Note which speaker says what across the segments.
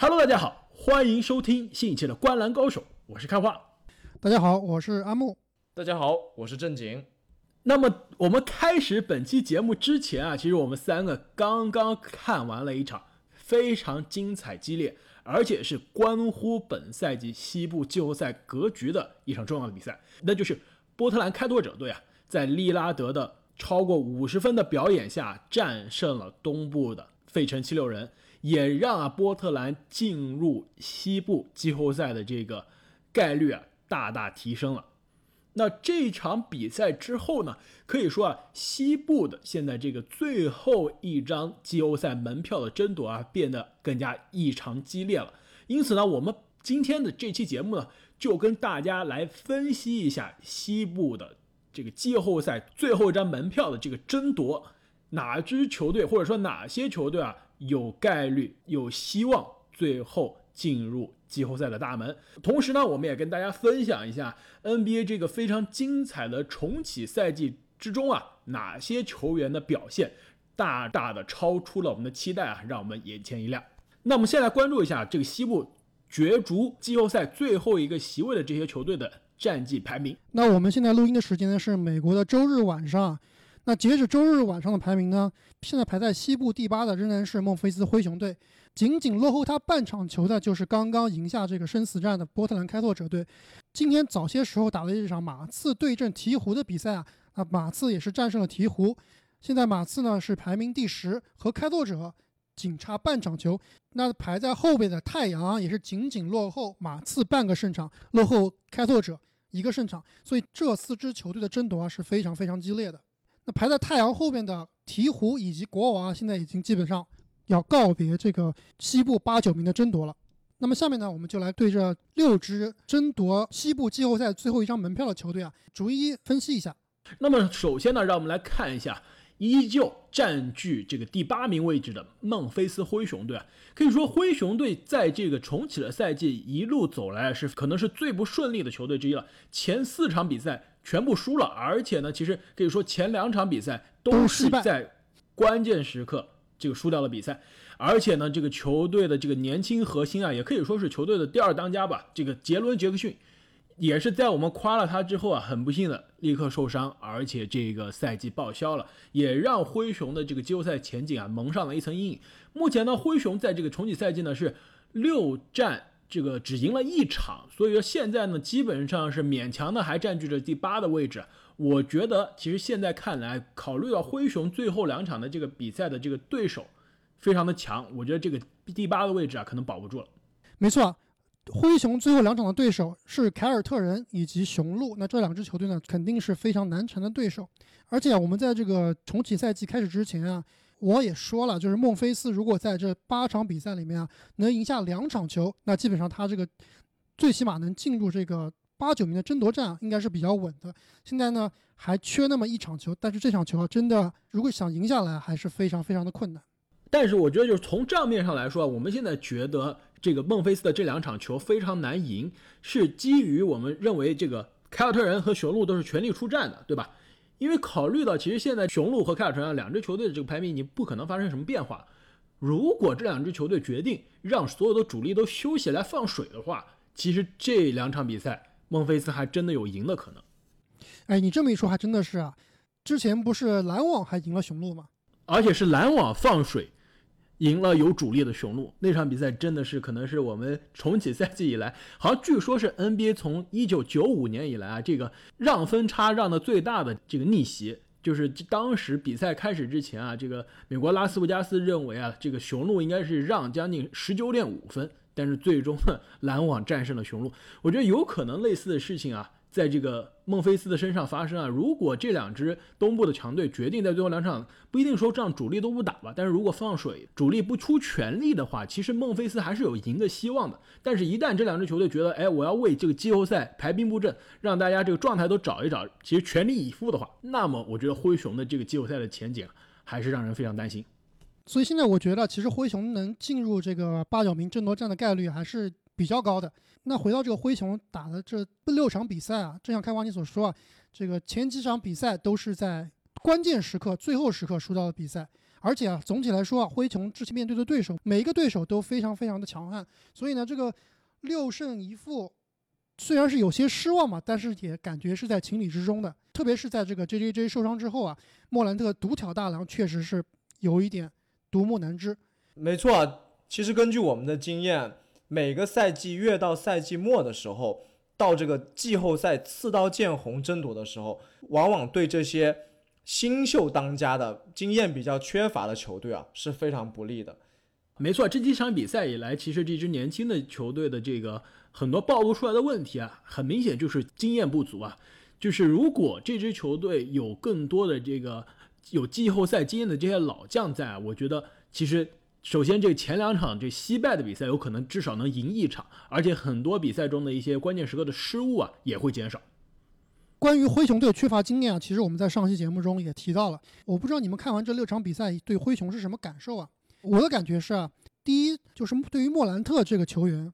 Speaker 1: Hello，大家好，欢迎收听新一期的《观澜高手》，我是开花。
Speaker 2: 大家好，我是阿木。
Speaker 3: 大家好，我是正经。
Speaker 1: 那么我们开始本期节目之前啊，其实我们三个刚刚看完了一场非常精彩激烈，而且是关乎本赛季西部季后赛格局的一场重要的比赛，那就是波特兰开拓者队啊，在利拉德的超过五十分的表演下，战胜了东部的费城七六人，也让啊波特兰进入西部季后赛的这个概率啊大大提升了。那这场比赛之后呢，可以说啊，西部的现在这个最后一张季后赛门票的争夺啊，变得更加异常激烈了。因此呢，我们今天的这期节目呢，就跟大家来分析一下西部的这个季后赛最后一张门票的这个争夺，哪支球队或者说哪些球队啊，有概率、有希望最后进入。季后赛的大门，同时呢，我们也跟大家分享一下 NBA 这个非常精彩的重启赛季之中啊，哪些球员的表现大大的超出了我们的期待啊，让我们眼前一亮。那我们先来关注一下这个西部角逐季后赛最后一个席位的这些球队的战绩排名。
Speaker 2: 那我们现在录音的时间呢是美国的周日晚上。那截止周日晚上的排名呢？现在排在西部第八的仍然是孟菲斯灰熊队，仅仅落后他半场球的就是刚刚赢下这个生死战的波特兰开拓者队。今天早些时候打了一场马刺对阵鹈鹕的比赛啊，那马刺也是战胜了鹈鹕。现在马刺呢是排名第十，和开拓者仅差半场球。那排在后边的太阳也是仅仅落后马刺半个胜场，落后开拓者一个胜场。所以这四支球队的争夺啊是非常非常激烈的。那排在太阳后面的鹈鹕以及国王，现在已经基本上要告别这个西部八九名的争夺了。那么下面呢，我们就来对这六支争夺西部季后赛最后一张门票的球队啊，逐一分析一下。
Speaker 1: 那么首先呢，让我们来看一下。依旧占据这个第八名位置的孟菲斯灰熊队啊，可以说灰熊队在这个重启的赛季一路走来是可能是最不顺利的球队之一了。前四场比赛全部输了，而且呢，其实可以说前两场比赛都是在关键时刻这个输掉了比赛，而且呢，这个球队的这个年轻核心啊，也可以说是球队的第二当家吧，这个杰伦杰克逊。也是在我们夸了他之后啊，很不幸的立刻受伤，而且这个赛季报销了，也让灰熊的这个季后赛前景啊蒙上了一层阴影。目前呢，灰熊在这个重启赛季呢是六战这个只赢了一场，所以说现在呢基本上是勉强的还占据着第八的位置。我觉得其实现在看来，考虑到灰熊最后两场的这个比赛的这个对手非常的强，我觉得这个第八的位置啊可能保不住了。
Speaker 2: 没错。灰熊最后两场的对手是凯尔特人以及雄鹿，那这两支球队呢，肯定是非常难缠的对手。而且，我们在这个重启赛季开始之前啊，我也说了，就是孟菲斯如果在这八场比赛里面啊，能赢下两场球，那基本上他这个最起码能进入这个八九名的争夺战，应该是比较稳的。现在呢，还缺那么一场球，但是这场球啊，真的如果想赢下来，还是非常非常的困难。
Speaker 1: 但是我觉得，就是从账面上来说，我们现在觉得这个孟菲斯的这两场球非常难赢，是基于我们认为这个凯尔特人和雄鹿都是全力出战的，对吧？因为考虑到其实现在雄鹿和凯尔特人两支球队的这个排名，你不可能发生什么变化。如果这两支球队决定让所有的主力都休息来放水的话，其实这两场比赛孟菲斯还真的有赢的可能。
Speaker 2: 哎，你这么一说还真的是啊，之前不是篮网还赢了雄鹿吗？
Speaker 1: 而且是篮网放水。赢了有主力的雄鹿那场比赛真的是可能是我们重启赛季以来，好像据说是 NBA 从一九九五年以来啊，这个让分差让的最大的这个逆袭，就是当时比赛开始之前啊，这个美国拉斯维加斯认为啊，这个雄鹿应该是让将近十九点五分，但是最终呢，篮网战胜了雄鹿。我觉得有可能类似的事情啊。在这个孟菲斯的身上发生啊！如果这两支东部的强队决定在最后两场不一定说这样主力都不打吧，但是如果放水，主力不出全力的话，其实孟菲斯还是有赢的希望的。但是，一旦这两支球队觉得，哎，我要为这个季后赛排兵布阵，让大家这个状态都找一找，其实全力以赴的话，那么我觉得灰熊的这个季后赛的前景还是让人非常担心。
Speaker 2: 所以现在我觉得，其实灰熊能进入这个八角名争夺战的概率还是。比较高的。那回到这个灰熊打的这六场比赛啊，正像开华你所说啊，这个前几场比赛都是在关键时刻、最后时刻输掉的比赛，而且啊，总体来说啊，灰熊之前面对的对手每一个对手都非常非常的强悍，所以呢，这个六胜一负虽然是有些失望嘛，但是也感觉是在情理之中的。特别是在这个 J J J 受伤之后啊，莫兰特独挑大梁，确实是有一点独木难支。
Speaker 3: 没错，其实根据我们的经验，每个赛季越到赛季末的时候，到这个季后赛刺刀见红争夺的时候，往往对这些新秀当家的经验比较缺乏的球队啊是非常不利的。
Speaker 1: 没错，这几场比赛以来，其实这支年轻的球队的这个很多暴露出来的问题啊，很明显就是经验不足啊。就是如果这支球队有更多的这个有季后赛经验的这些老将在，我觉得其实首先这前两场这惜败的比赛有可能至少能赢一场，而且很多比赛中的一些关键时刻的失误啊也会减少。
Speaker 2: 关于灰熊队缺乏经验啊，其实我们在上期节目中也提到了。我不知道你们看完这六场比赛对灰熊是什么感受啊？我的感觉是啊，第一就是对于莫兰特这个球员，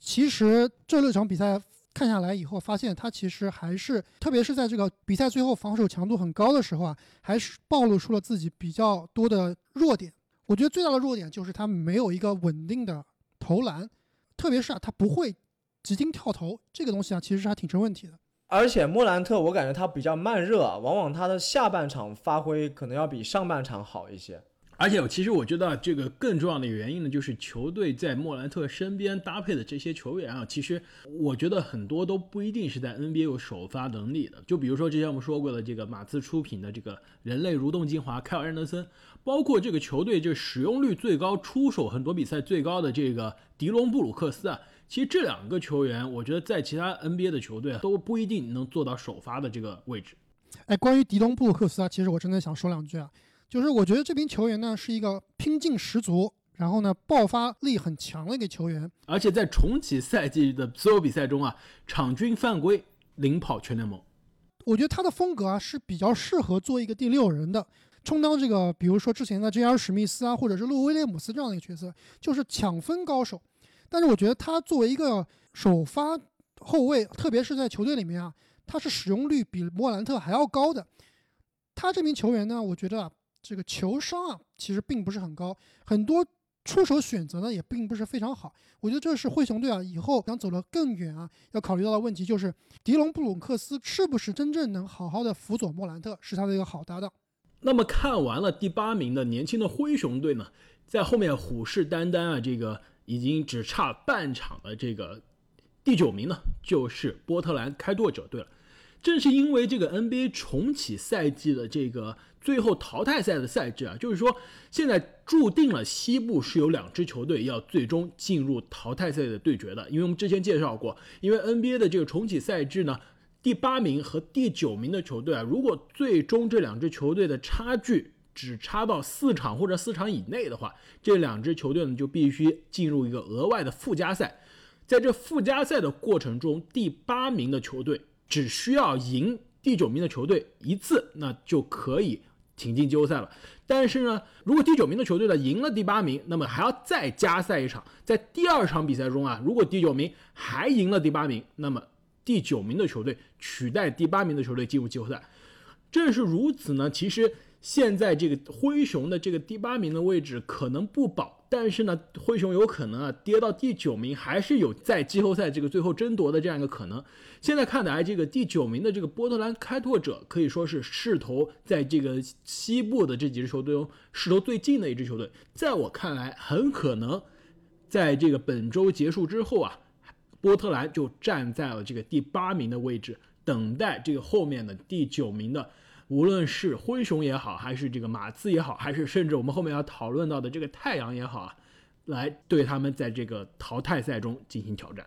Speaker 2: 其实这六场比赛。看下来以后，发现他其实还是，特别是在这个比赛最后防守强度很高的时候啊，还是暴露出了自己比较多的弱点。我觉得最大的弱点就是他没有一个稳定的投篮，特别是啊，他不会急停跳投，这个东西啊，其实是还挺成问题的。
Speaker 3: 而且莫兰特，我感觉他比较慢热，啊往往他的下半场发挥可能要比上半场好一些。
Speaker 1: 而且，其实我觉得这个更重要的原因呢，就是球队在莫兰特身边搭配的这些球员啊，其实我觉得很多都不一定是在 NBA 有首发能力的。就比如说之前我们说过的这个马刺出品的这个人类蠕动精华凯尔安德森，包括这个球队就使用率最高、出手很多比赛最高的这个迪隆布鲁克斯啊，其实这两个球员，我觉得在其他 NBA 的球队都不一定能做到首发的这个位置。
Speaker 2: 哎，关于迪隆布鲁克斯啊，其实我真的想说两句啊。就是我觉得这名球员呢是一个拼劲十足，然后呢爆发力很强的一个球员，
Speaker 1: 而且在重启赛季的所有比赛中啊，场均犯规领跑全联盟。
Speaker 2: 我觉得他的风格啊是比较适合做一个第六人的，充当这个比如说之前的 J.R. 史密斯啊，或者是路威廉姆斯这样的一个角色，就是抢分高手。但是我觉得他作为一个首发后卫，特别是在球队里面啊，他是使用率比莫兰特还要高的。他这名球员呢，我觉得啊。这个球商啊，其实并不是很高，很多出手选择呢也并不是非常好。我觉得这是灰熊队啊以后想走得更远啊，要考虑到的问题就是迪隆布鲁克斯是不是真正能好好的辅佐莫兰特，是他的一个好搭档。
Speaker 1: 那么看完了第八名的年轻的灰熊队呢，在后面虎视眈眈啊，这个已经只差半场的这个第九名呢，就是波特兰开拓者队了。正是因为这个 NBA 重启赛季的这个。最后淘汰赛的赛制啊，就是说现在注定了西部是有两支球队要最终进入淘汰赛的对决的。因为我们之前介绍过，因为 NBA 的这个重启赛制呢，第八名和第九名的球队啊，如果最终这两支球队的差距只差到四场或者四场以内的话，这两支球队呢就必须进入一个额外的附加赛。在这附加赛的过程中，第八名的球队只需要赢第九名的球队一次，那就可以。挺进季后赛了，但是呢，如果第九名的球队呢赢了第八名，那么还要再加赛一场，在第二场比赛中啊，如果第九名还赢了第八名，那么第九名的球队取代第八名的球队进入季后赛。正是如此呢，其实现在这个灰熊的这个第八名的位置可能不保。但是呢，灰熊有可能啊跌到第九名，还是有在季后赛这个最后争夺的这样一个可能。现在看来，这个第九名的这个波特兰开拓者可以说是势头在这个西部的这几支球队中势头最近的一支球队。在我看来，很可能在这个本周结束之后啊，波特兰就站在了这个第八名的位置，等待这个后面的第九名的。无论是灰熊也好，还是这个马刺也好，还是甚至我们后面要讨论到的这个太阳也好啊，来对他们在这个淘汰赛中进行挑战。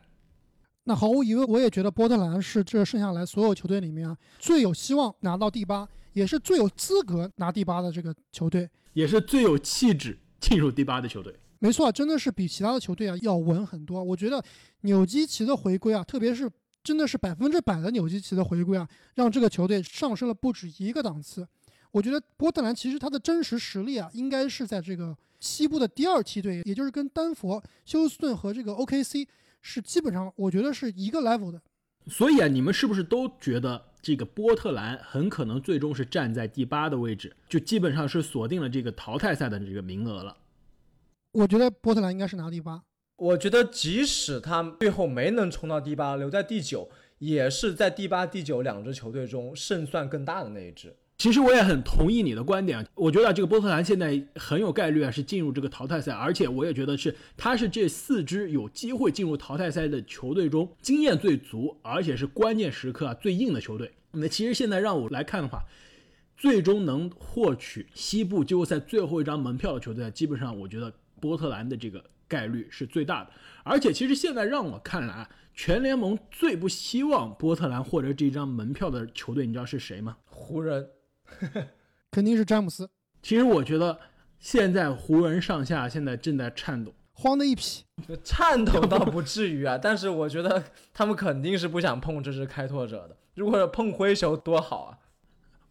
Speaker 2: 那毫无疑问，我也觉得波特兰是这剩下来所有球队里面啊最有希望拿到第八，也是最有资格拿第八的这个球队，
Speaker 1: 也是最有气质进入第八的球队。
Speaker 2: 没错，真的是比其他的球队啊要稳很多。我觉得纽基奇的回归啊，特别是。真的是百分之百的纽基奇的回归啊，让这个球队上升了不止一个档次。我觉得波特兰其实他的真实实力啊，应该是在这个西部的第二梯队，也就是跟丹佛、休斯顿和这个 OKC 是基本上我觉得是一个 level 的。
Speaker 1: 所以啊，你们是不是都觉得这个波特兰很可能最终是站在第八的位置，就基本上是锁定了这个淘汰赛的这个名额了？
Speaker 2: 我觉得波特兰应该是拿第八。
Speaker 3: 我觉得即使他最后没能冲到第八，留在第九，也是在第八、第九两支球队中胜算更大的那一支。
Speaker 1: 其实我也很同意你的观点，我觉得这个波特兰现在很有概率啊是进入这个淘汰赛，而且我也觉得是他是这四支有机会进入淘汰赛的球队中经验最足，而且是关键时刻啊最硬的球队。那其实现在让我来看的话，最终能获取西部季后赛最后一张门票的球队，基本上我觉得波特兰的这个概率是最大的。而且其实现在让我看来，全联盟最不希望波特兰获得这张门票的球队，你知道是谁吗？
Speaker 3: 湖人。
Speaker 2: 肯定是詹姆斯。
Speaker 1: 其实我觉得现在湖人上下现在正在颤抖，
Speaker 2: 慌的一批。
Speaker 3: 颤抖倒不至于啊，但是我觉得他们肯定是不想碰这支开拓者的。如果碰灰熊多好啊！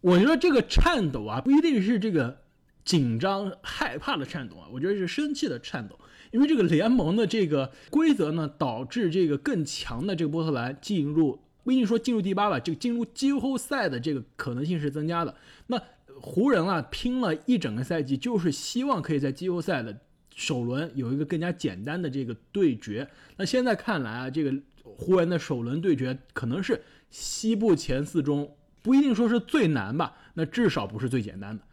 Speaker 1: 我觉得这个颤抖啊，不一定是这个紧张害怕的颤抖啊，我觉得是生气的颤抖。因为这个联盟的这个规则呢，导致这个更强的这个波特兰进入。不一定说进入第八吧，这个进入季后赛的这个可能性是增加的。那湖人啊，拼了一整个赛季，就是希望可以在季后赛的首轮有一个更加简单的这个对决。那现在看来啊，这个湖人的首轮对决可能是西部前四中不一定说是最难吧，那至少不是最简单的。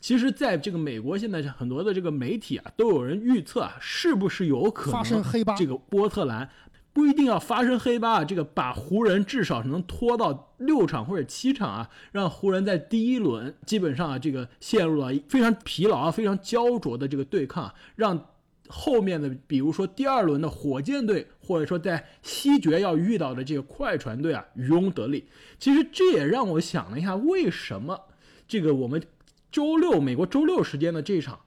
Speaker 1: 其实，在这个美国现在很多的这个媒体啊，都有人预测啊，是不是有可能
Speaker 2: 发生黑八？
Speaker 1: 这个波特兰。不一定要发生黑八啊，这个把湖人至少能拖到六场或者七场啊，让湖人在第一轮基本上啊这个陷入了非常疲劳啊、非常焦灼的这个对抗，让后面的比如说第二轮的火箭队或者说在西决要遇到的这个快船队啊渔翁得利。其实这也让我想了一下，为什么这个我们周六美国周六时间的这场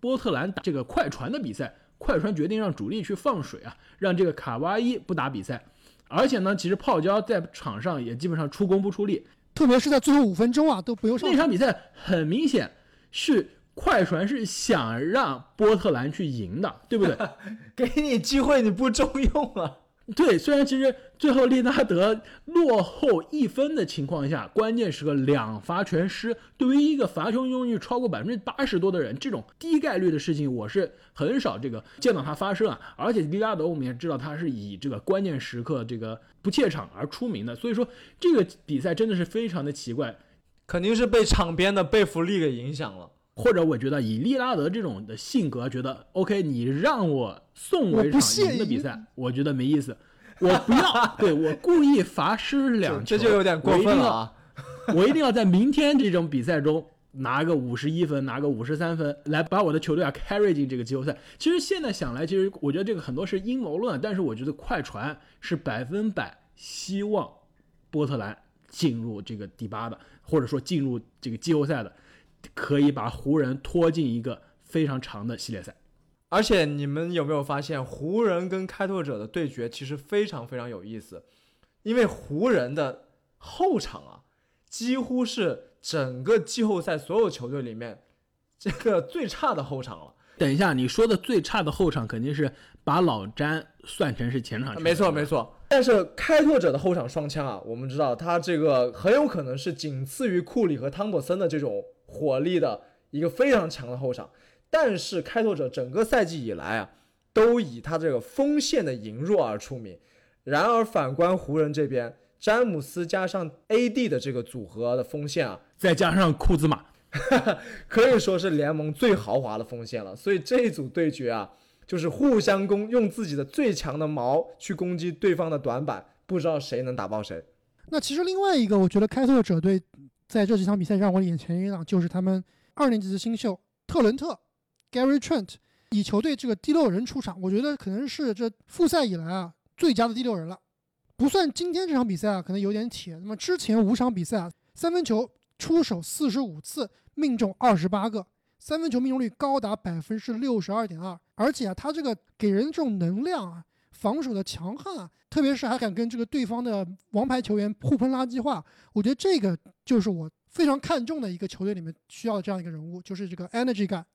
Speaker 1: 波特兰打这个快船的比赛。快船决定让主力去放水啊，让这个卡哇伊不打比赛，而且呢，其实泡椒在场上也基本上出工不出力，
Speaker 2: 特别是在最后五分钟啊都不用上。
Speaker 1: 那场比赛很明显是快船是想让波特兰去赢的，对不对？
Speaker 3: 给你机会你不中用啊。
Speaker 1: 对，虽然其实最后利拉德落后一分的情况下，关键时刻两罚全失，对于一个罚球命中率超过百分之八十多的人，这种低概率的事情，我是很少这个见到他发生啊。而且利拉德我们也知道他是以这个关键时刻这个不怯场而出名的，所以说这个比赛真的是非常的奇怪，
Speaker 3: 肯定是被场边的贝弗利给影响了。
Speaker 1: 或者我觉得以利拉德这种的性格，觉得 OK，你让我送我一场赢的比赛，我觉得没意思，我不要，对我故意罚失两
Speaker 3: 球，这就有点过分了
Speaker 1: 啊！我一定要在明天这种比赛中拿个五十一分，拿个五十三分，来把我的球队啊 carry 进这个季后赛。其实现在想来，其实我觉得这个很多是阴谋论，但是我觉得快船是百分百希望波特兰进入这个第八的，或者说进入这个季后赛的。可以把湖人拖进一个非常长的系列赛，
Speaker 3: 而且你们有没有发现，湖人跟开拓者的对决其实非常非常有意思，因为湖人的后场啊，几乎是整个季后赛所有球队里面这个最差的后场了。
Speaker 1: 等一下，你说的最差的后场肯定是把老詹算成是前场，
Speaker 3: 没错没错。但是开拓者的后场双枪啊，我们知道他这个很有可能是仅次于库里和汤普森的这种。火力的一个非常强的后场，但是开拓者整个赛季以来啊，都以他这个锋线的羸弱而出名。然而反观湖人这边，詹姆斯加上 AD 的这个组合的锋线啊，
Speaker 1: 再加上库兹马，
Speaker 3: 可以说是联盟最豪华的锋线了。所以这一组对决啊，就是互相攻，用自己的最强的矛去攻击对方的短板，不知道谁能打爆谁。
Speaker 2: 那其实另外一个，我觉得开拓者队。在这几场比赛让我眼前一亮，就是他们二年级的新秀特伦特 Gary Trent 以球队这个第六人出场，我觉得可能是这复赛以来啊最佳的第六人了。不算今天这场比赛啊，可能有点铁。那么之前五场比赛啊，三分球出手四十五次，命中二十八个，三分球命中率高达百分之六十二点二。而且啊，他这个给人这种能量啊，防守的强悍啊。特别是还敢跟这个对方的王牌球员互喷垃圾话，我觉得这个就是我非常看重的一个球队里面需要这样一个人物，就是这个 energy 感。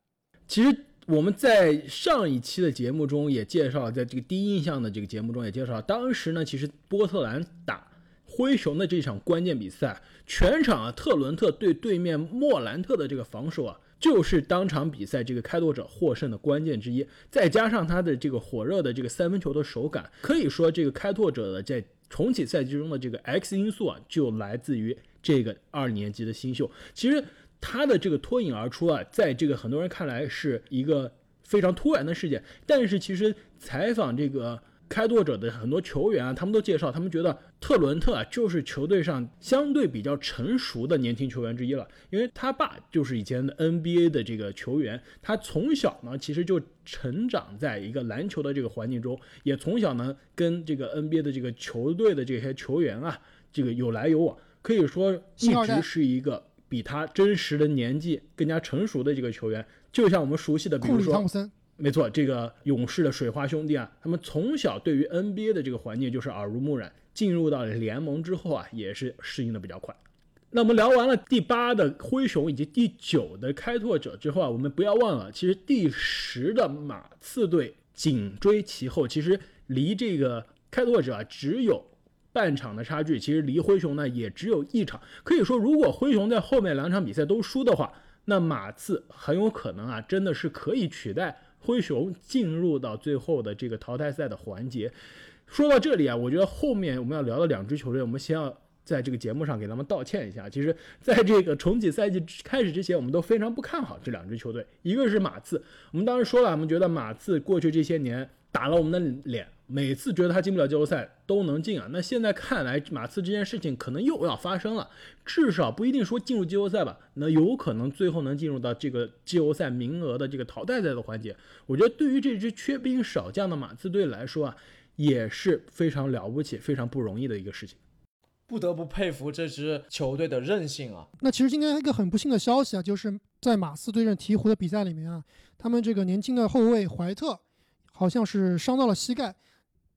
Speaker 1: 其实我们在上一期的节目中也介绍，在这个第一印象的这个节目中也介绍，当时呢，其实波特兰打灰熊的这场关键比赛，全场啊，特伦特对对面莫兰特的这个防守啊，就是当场比赛这个开拓者获胜的关键之一。再加上他的这个火热的这个三分球的手感，可以说这个开拓者的在重启赛季中的这个 X 因素啊，就来自于这个二年级的新秀。其实他的这个脱颖而出啊，在这个很多人看来是一个非常突然的事件，但是其实采访这个。开拓者的很多球员啊，他们都介绍，他们觉得特伦特啊就是球队上相对比较成熟的年轻球员之一了，因为他爸就是以前的 NBA 的这个球员，他从小呢其实就成长在一个篮球的这个环境中，也从小呢跟这个 NBA 的这个球队的这些球员啊这个有来有往，可以说一直是一个比他真实的年纪更加成熟的这个球员，就像我们熟悉的，比如说。没错，这个勇士的水花兄弟啊，他们从小对于 NBA 的这个环境就是耳濡目染，进入到了联盟之后啊，也是适应的比较快。那我们聊完了第八的灰熊以及第九的开拓者之后啊，我们不要忘了，其实第十的马刺队紧追其后，其实离这个开拓者啊只有半场的差距，其实离灰熊呢也只有一场。可以说，如果灰熊在后面两场比赛都输的话，那马刺很有可能啊真的是可以取代。灰熊进入到最后的这个淘汰赛的环节。说到这里啊，我觉得后面我们要聊的两支球队，我们先要在这个节目上给他们道歉一下。其实，在这个重启赛季开始之前，我们都非常不看好这两支球队。一个是马刺，我们当时说了，我们觉得马刺过去这些年打了我们的脸。每次觉得他进不了季后赛都能进啊，那现在看来马刺这件事情可能又要发生了，至少不一定说进入季后赛吧，那有可能最后能进入到这个季后赛名额的这个淘汰赛的环节。我觉得对于这支缺兵少将的马刺队来说啊，也是非常了不起、非常不容易的一个事情，
Speaker 3: 不得不佩服这支球队的韧性啊。
Speaker 2: 那其实今天一个很不幸的消息啊，就是在马刺对阵鹈鹕的比赛里面啊，他们这个年轻的后卫怀特好像是伤到了膝盖。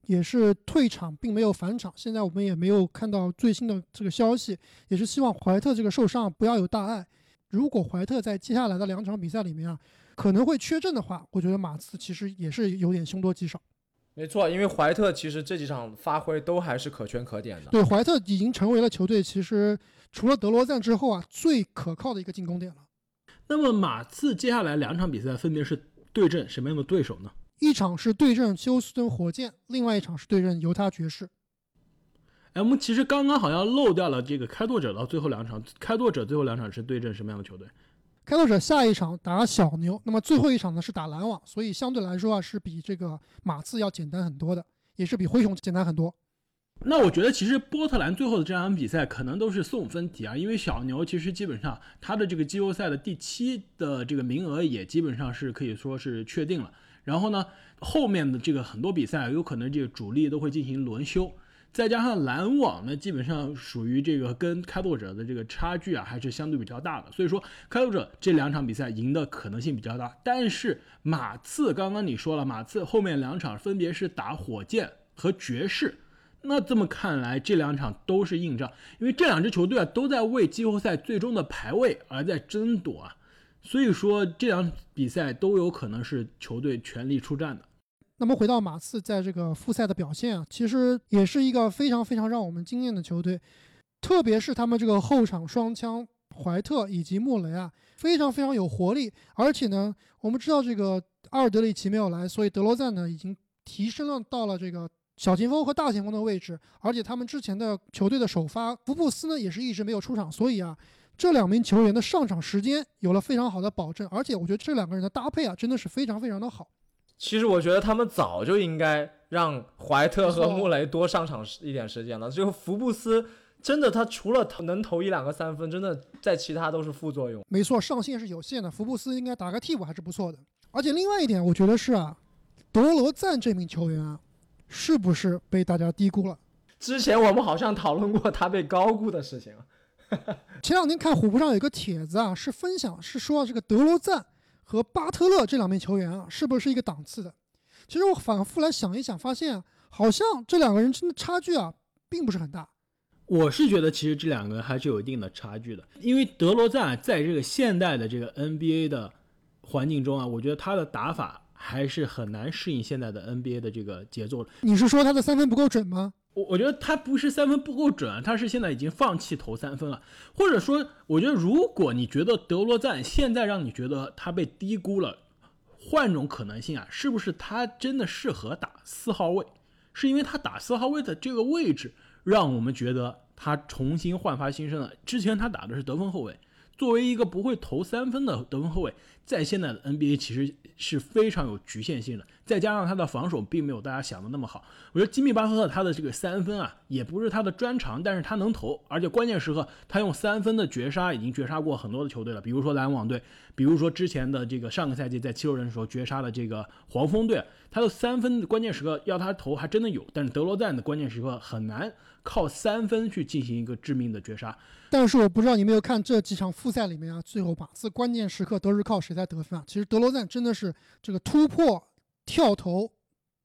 Speaker 2: 也是退场，并没有返场。现在我们也没有看到最新的这个消息，也是希望怀特这个受伤不要有大碍。如果怀特在接下来的两场比赛里面啊，可能会缺阵的话，我觉得马刺其实也是有点凶多吉少。
Speaker 3: 没错，因为怀特其实这几场发挥都还是可圈可点的。
Speaker 2: 对，怀特已经成为了球队其实除了德罗赞之后啊最可靠的一个进攻点了。
Speaker 1: 那么马刺接下来两场比赛分别是对阵什么样的对手呢？
Speaker 2: 一场是对阵休斯顿火箭，另外一场是对阵犹他爵士。
Speaker 1: 哎，我们其实刚刚好像漏掉了这个开拓者的最后两场。开拓者最后两场是对阵什么样的球队？
Speaker 2: 开拓者下一场打小牛，那么最后一场呢是打篮网，所以相对来说啊是比这个马刺要简单很多的，也是比灰熊简单很多。
Speaker 1: 那我觉得其实波特兰最后的这场比赛可能都是送分题啊，因为小牛其实基本上他的这个季后赛的第七的这个名额也基本上是可以说是确定了。然后呢，后面的这个很多比赛有可能这个主力都会进行轮休，再加上篮网呢，基本上属于这个跟开拓者的这个差距啊，还是相对比较大的。所以说，开拓者这两场比赛赢的可能性比较大。但是马刺刚刚你说了，马刺后面两场分别是打火箭和爵士，那这么看来，这两场都是硬仗，因为这两支球队啊都在为季后赛最终的排位而在争夺啊。所以说，这场比赛都有可能是球队全力出战的。
Speaker 2: 那么回到马刺在这个复赛的表现啊，其实也是一个非常非常让我们惊艳的球队，特别是他们这个后场双枪怀特以及穆雷啊，非常非常有活力。而且呢，我们知道这个阿尔德里奇没有来，所以德罗赞呢已经提升了到了这个小前锋和大前锋的位置。而且他们之前的球队的首发福布斯呢也是一直没有出场，所以啊。这两名球员的上场时间有了非常好的保证，而且我觉得这两个人的搭配啊，真的是非常非常的好。
Speaker 3: 其实我觉得他们早就应该让怀特和穆雷多上场一点时间了。这个福布斯真的，他除了能投一两个三分，真的在其他都是副作用。
Speaker 2: 没错，上限是有限的。福布斯应该打个替补还是不错的。而且另外一点，我觉得是啊，德罗赞这名球员啊，是不是被大家低估了？
Speaker 3: 之前我们好像讨论过他被高估的事情。
Speaker 2: 前两天看虎扑上有一个帖子啊，是分享是说这个德罗赞和巴特勒这两名球员啊，是不是一个档次的？其实我反复来想一想，发现好像这两个人真的差距啊，并不是很大。
Speaker 1: 我是觉得其实这两个人还是有一定的差距的，因为德罗赞在这个现代的这个 NBA 的环境中啊，我觉得他的打法还是很难适应现在的 NBA 的这个节奏的。
Speaker 2: 你是说他的三分不够准吗？
Speaker 1: 我我觉得他不是三分不够准，他是现在已经放弃投三分了，或者说，我觉得如果你觉得德罗赞现在让你觉得他被低估了，换种可能性啊，是不是他真的适合打四号位？是因为他打四号位的这个位置，让我们觉得他重新焕发新生了。之前他打的是得分后卫。作为一个不会投三分的得分后卫，在现在的 NBA 其实是非常有局限性的。再加上他的防守并没有大家想的那么好，我觉得吉米巴特特他的这个三分啊，也不是他的专长，但是他能投，而且关键时刻他用三分的绝杀已经绝杀过很多的球队了，比如说篮网队，比如说之前的这个上个赛季在七六人的时候绝杀了这个黄蜂队，他的三分关键时刻要他投还真的有，但是德罗赞的关键时刻很难靠三分去进行一个致命的绝杀。
Speaker 2: 但是我不知道你没有看这几场复赛里面啊，最后把次关键时刻都是靠谁在得分啊？其实德罗赞真的是这个突破跳投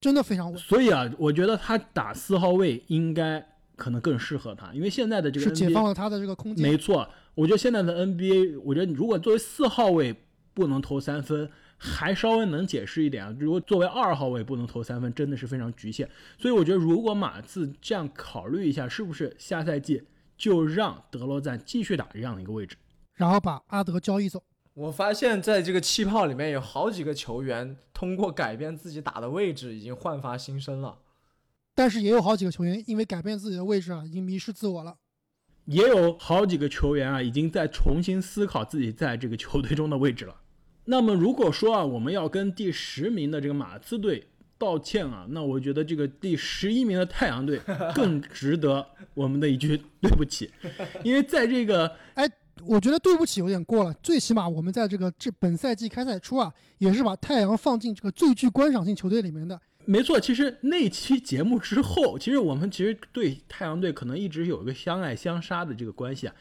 Speaker 2: 真的非常稳。
Speaker 1: 所以啊，我觉得他打四号位应该可能更适合他，因为现在的这个
Speaker 2: 是解放了他的这个空间。
Speaker 1: 没错，我觉得现在的 NBA，我觉得你如果作为四号位不能投三分，还稍微能解释一点啊。如果作为二号位不能投三分，真的是非常局限。所以我觉得如果马刺这样考虑一下，是不是下赛季？就让德罗赞继续打这样的一个位置，
Speaker 2: 然后把阿德交易走。
Speaker 3: 我发现在这个气泡里面有好几个球员通过改变自己打的位置，已经焕发新生了。
Speaker 2: 但是也有好几个球员因为改变自己的位置啊，已经迷失自我了。
Speaker 1: 也有好几个球员啊，已经在重新思考自己在这个球队中的位置了。那么如果说啊，我们要跟第十名的这个马刺队。道歉啊，那我觉得这个第十一名的太阳队 更值得我们的一句对不起，因为在这个，
Speaker 2: 哎，我觉得对不起有点过了，最起码我们在这个这本赛季开赛初啊，也是把太阳放进这个最具观赏性球队里面的。
Speaker 1: 没错，其实那期节目之后，其实我们其实对太阳队可能一直有一个相爱相杀的这个关系啊。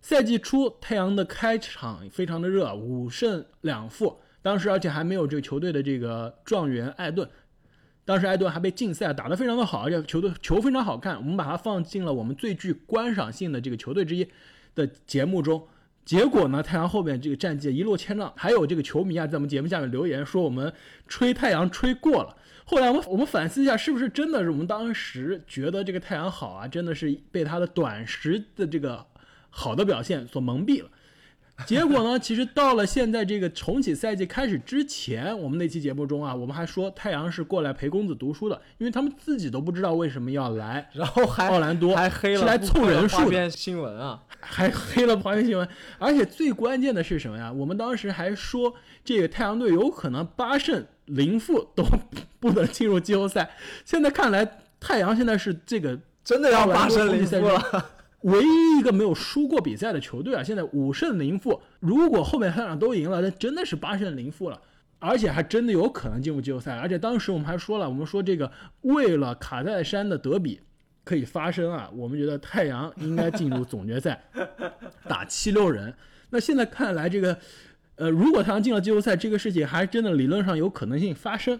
Speaker 1: 赛季初太阳的开场非常的热，五胜两负，当时而且还没有这个球队的这个状元艾顿。当时艾顿还被禁赛，打得非常的好，而且球队球非常好看。我们把它放进了我们最具观赏性的这个球队之一的节目中。结果呢，太阳后面这个战绩一落千丈，还有这个球迷啊，在我们节目下面留言说我们吹太阳吹过了。后来我们我们反思一下，是不是真的是我们当时觉得这个太阳好啊，真的是被他的短时的这个好的表现所蒙蔽了。结果呢？其实到了现在这个重启赛季开始之前，我们那期节目中啊，我们还说太阳是过来陪公子读书的，因为他们自己都不知道为什么要来，
Speaker 3: 然后还
Speaker 1: 奥兰多
Speaker 3: 还黑了
Speaker 1: 是来凑人数
Speaker 3: 的新闻啊，
Speaker 1: 还黑了花边新闻。而且最关键的是什么呀？我们当时还说这个太阳队有可能八胜零负都不能进入季后赛。现在看来，太阳现在是这个
Speaker 3: 真的要八胜零负了。
Speaker 1: 唯一一个没有输过比赛的球队啊，现在五胜零负。如果后面三场都赢了，那真的是八胜零负了，而且还真的有可能进入季后赛。而且当时我们还说了，我们说这个为了卡戴珊的德比可以发生啊，我们觉得太阳应该进入总决赛 打七六人。那现在看来，这个呃，如果太阳进了季后赛，这个事情还真的理论上有可能性发生。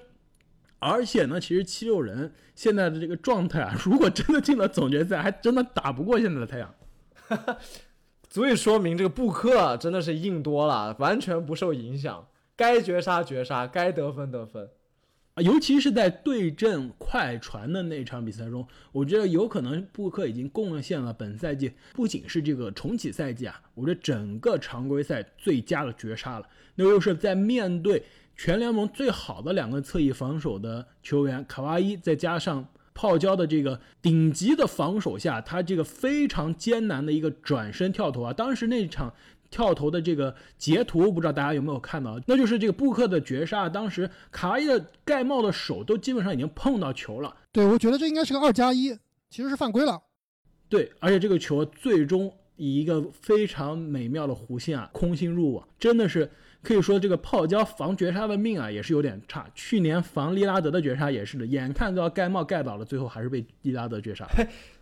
Speaker 1: 而且呢，其实七六人现在的这个状态啊，如果真的进了总决赛，还真的打不过现在的太阳，
Speaker 3: 足以说明这个布克真的是硬多了，完全不受影响，该绝杀绝杀，该得分得分
Speaker 1: 啊！尤其是在对阵快船的那场比赛中，我觉得有可能布克已经贡献了本赛季不仅是这个重启赛季啊，我觉得整个常规赛最佳的绝杀了。那又是在面对。全联盟最好的两个侧翼防守的球员卡哇伊，再加上泡椒的这个顶级的防守下，他这个非常艰难的一个转身跳投啊！当时那场跳投的这个截图，不知道大家有没有看到？那就是这个布克的绝杀，当时卡哇伊的盖帽的手都基本上已经碰到球了。
Speaker 2: 对，我觉得这应该是个二加一，其实是犯规了。
Speaker 1: 对，而且这个球最终以一个非常美妙的弧线啊，空心入网，真的是。可以说这个泡椒防绝杀的命啊，也是有点差。去年防利拉德的绝杀也是的，眼看都要盖帽盖倒了，最后还是被利拉德绝杀。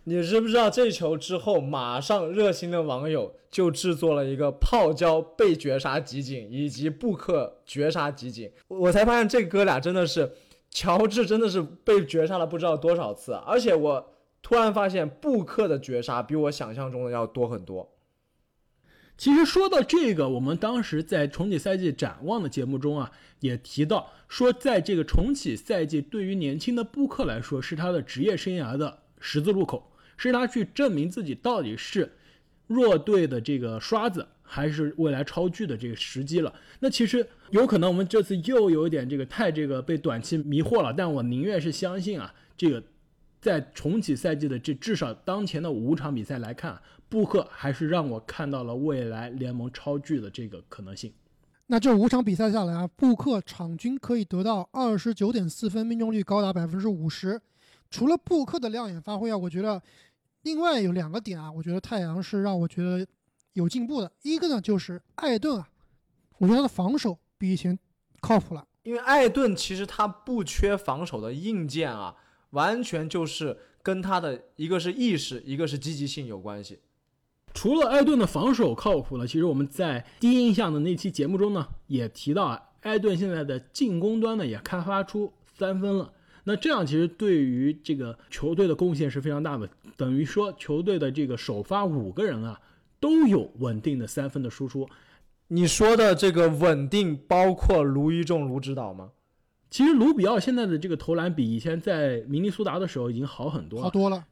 Speaker 3: 你知不知道这球之后，马上热心的网友就制作了一个泡椒被绝杀集锦，以及布克绝杀集锦。我才发现这哥俩真的是，乔治真的是被绝杀了不知道多少次，而且我突然发现布克的绝杀比我想象中的要多很多。
Speaker 1: 其实说到这个，我们当时在重启赛季展望的节目中啊，也提到说，在这个重启赛季，对于年轻的布克来说，是他的职业生涯的十字路口，是他去证明自己到底是弱队的这个刷子，还是未来超巨的这个时机了。那其实有可能我们这次又有点这个太这个被短期迷惑了，但我宁愿是相信啊，这个在重启赛季的这至少当前的五场比赛来看，布克还是让我看到了未来联盟超巨的这个可能性。
Speaker 2: 那这五场比赛下来啊，布克场均可以得到二十九点四分，命中率高达百分之五十。除了布克的亮眼发挥啊，我觉得另外有两个点啊，我觉得太阳是让我觉得有进步的。一个呢就是艾顿啊，我觉得他的防守比以前靠谱了。
Speaker 3: 因为艾顿其实他不缺防守的硬件啊，完全就是跟他的一个是意识，一个是积极性有关系。
Speaker 1: 除了艾顿的防守靠谱呢，其实我们在第一印象的那期节目中呢，也提到啊，艾顿现在的进攻端呢也开发出三分了。那这样其实对于这个球队的贡献是非常大的，等于说球队的这个首发五个人啊都有稳定的三分的输出。
Speaker 3: 你说的这个稳定包括卢一中卢指导吗？
Speaker 1: 其实卢比奥现在的这个投篮比以前在明尼苏达的时候已经好很多了，
Speaker 2: 好多了。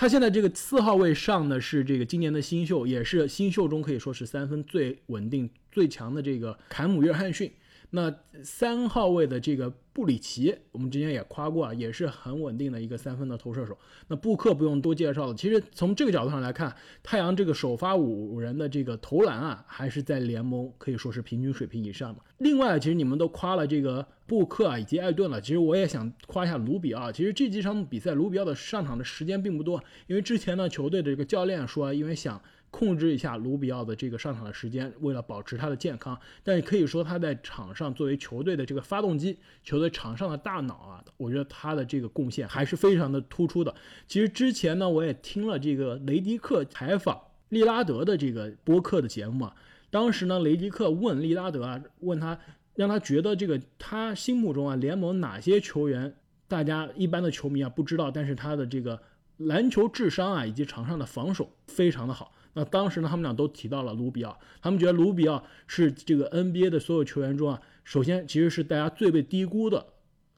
Speaker 1: 他现在这个四号位上的是这个今年的新秀，也是新秀中可以说是三分最稳定、最强的这个坎姆约翰逊。那三号位的这个布里奇，我们之前也夸过啊，也是很稳定的一个三分的投射手。那布克不用多介绍了。其实从这个角度上来看，太阳这个首发五人的这个投篮啊，还是在联盟可以说是平均水平以上的。另外，其实你们都夸了这个布克啊以及艾顿了，其实我也想夸一下卢比奥。其实这几场比赛，卢比奥的上场的时间并不多，因为之前呢，球队的这个教练说，因为想。控制一下卢比奥的这个上场的时间，为了保持他的健康，但可以说他在场上作为球队的这个发动机，球队场上的大脑啊，我觉得他的这个贡献还是非常的突出的。其实之前呢，我也听了这个雷迪克采访利拉德的这个播客的节目啊，当时呢，雷迪克问利拉德啊，问他让他觉得这个他心目中啊，联盟哪些球员，大家一般的球迷啊不知道，但是他的这个篮球智商啊，以及场上的防守非常的好。那当时呢，他们俩都提到了卢比奥，他们觉得卢比奥是这个 NBA 的所有球员中啊，首先其实是大家最被低估的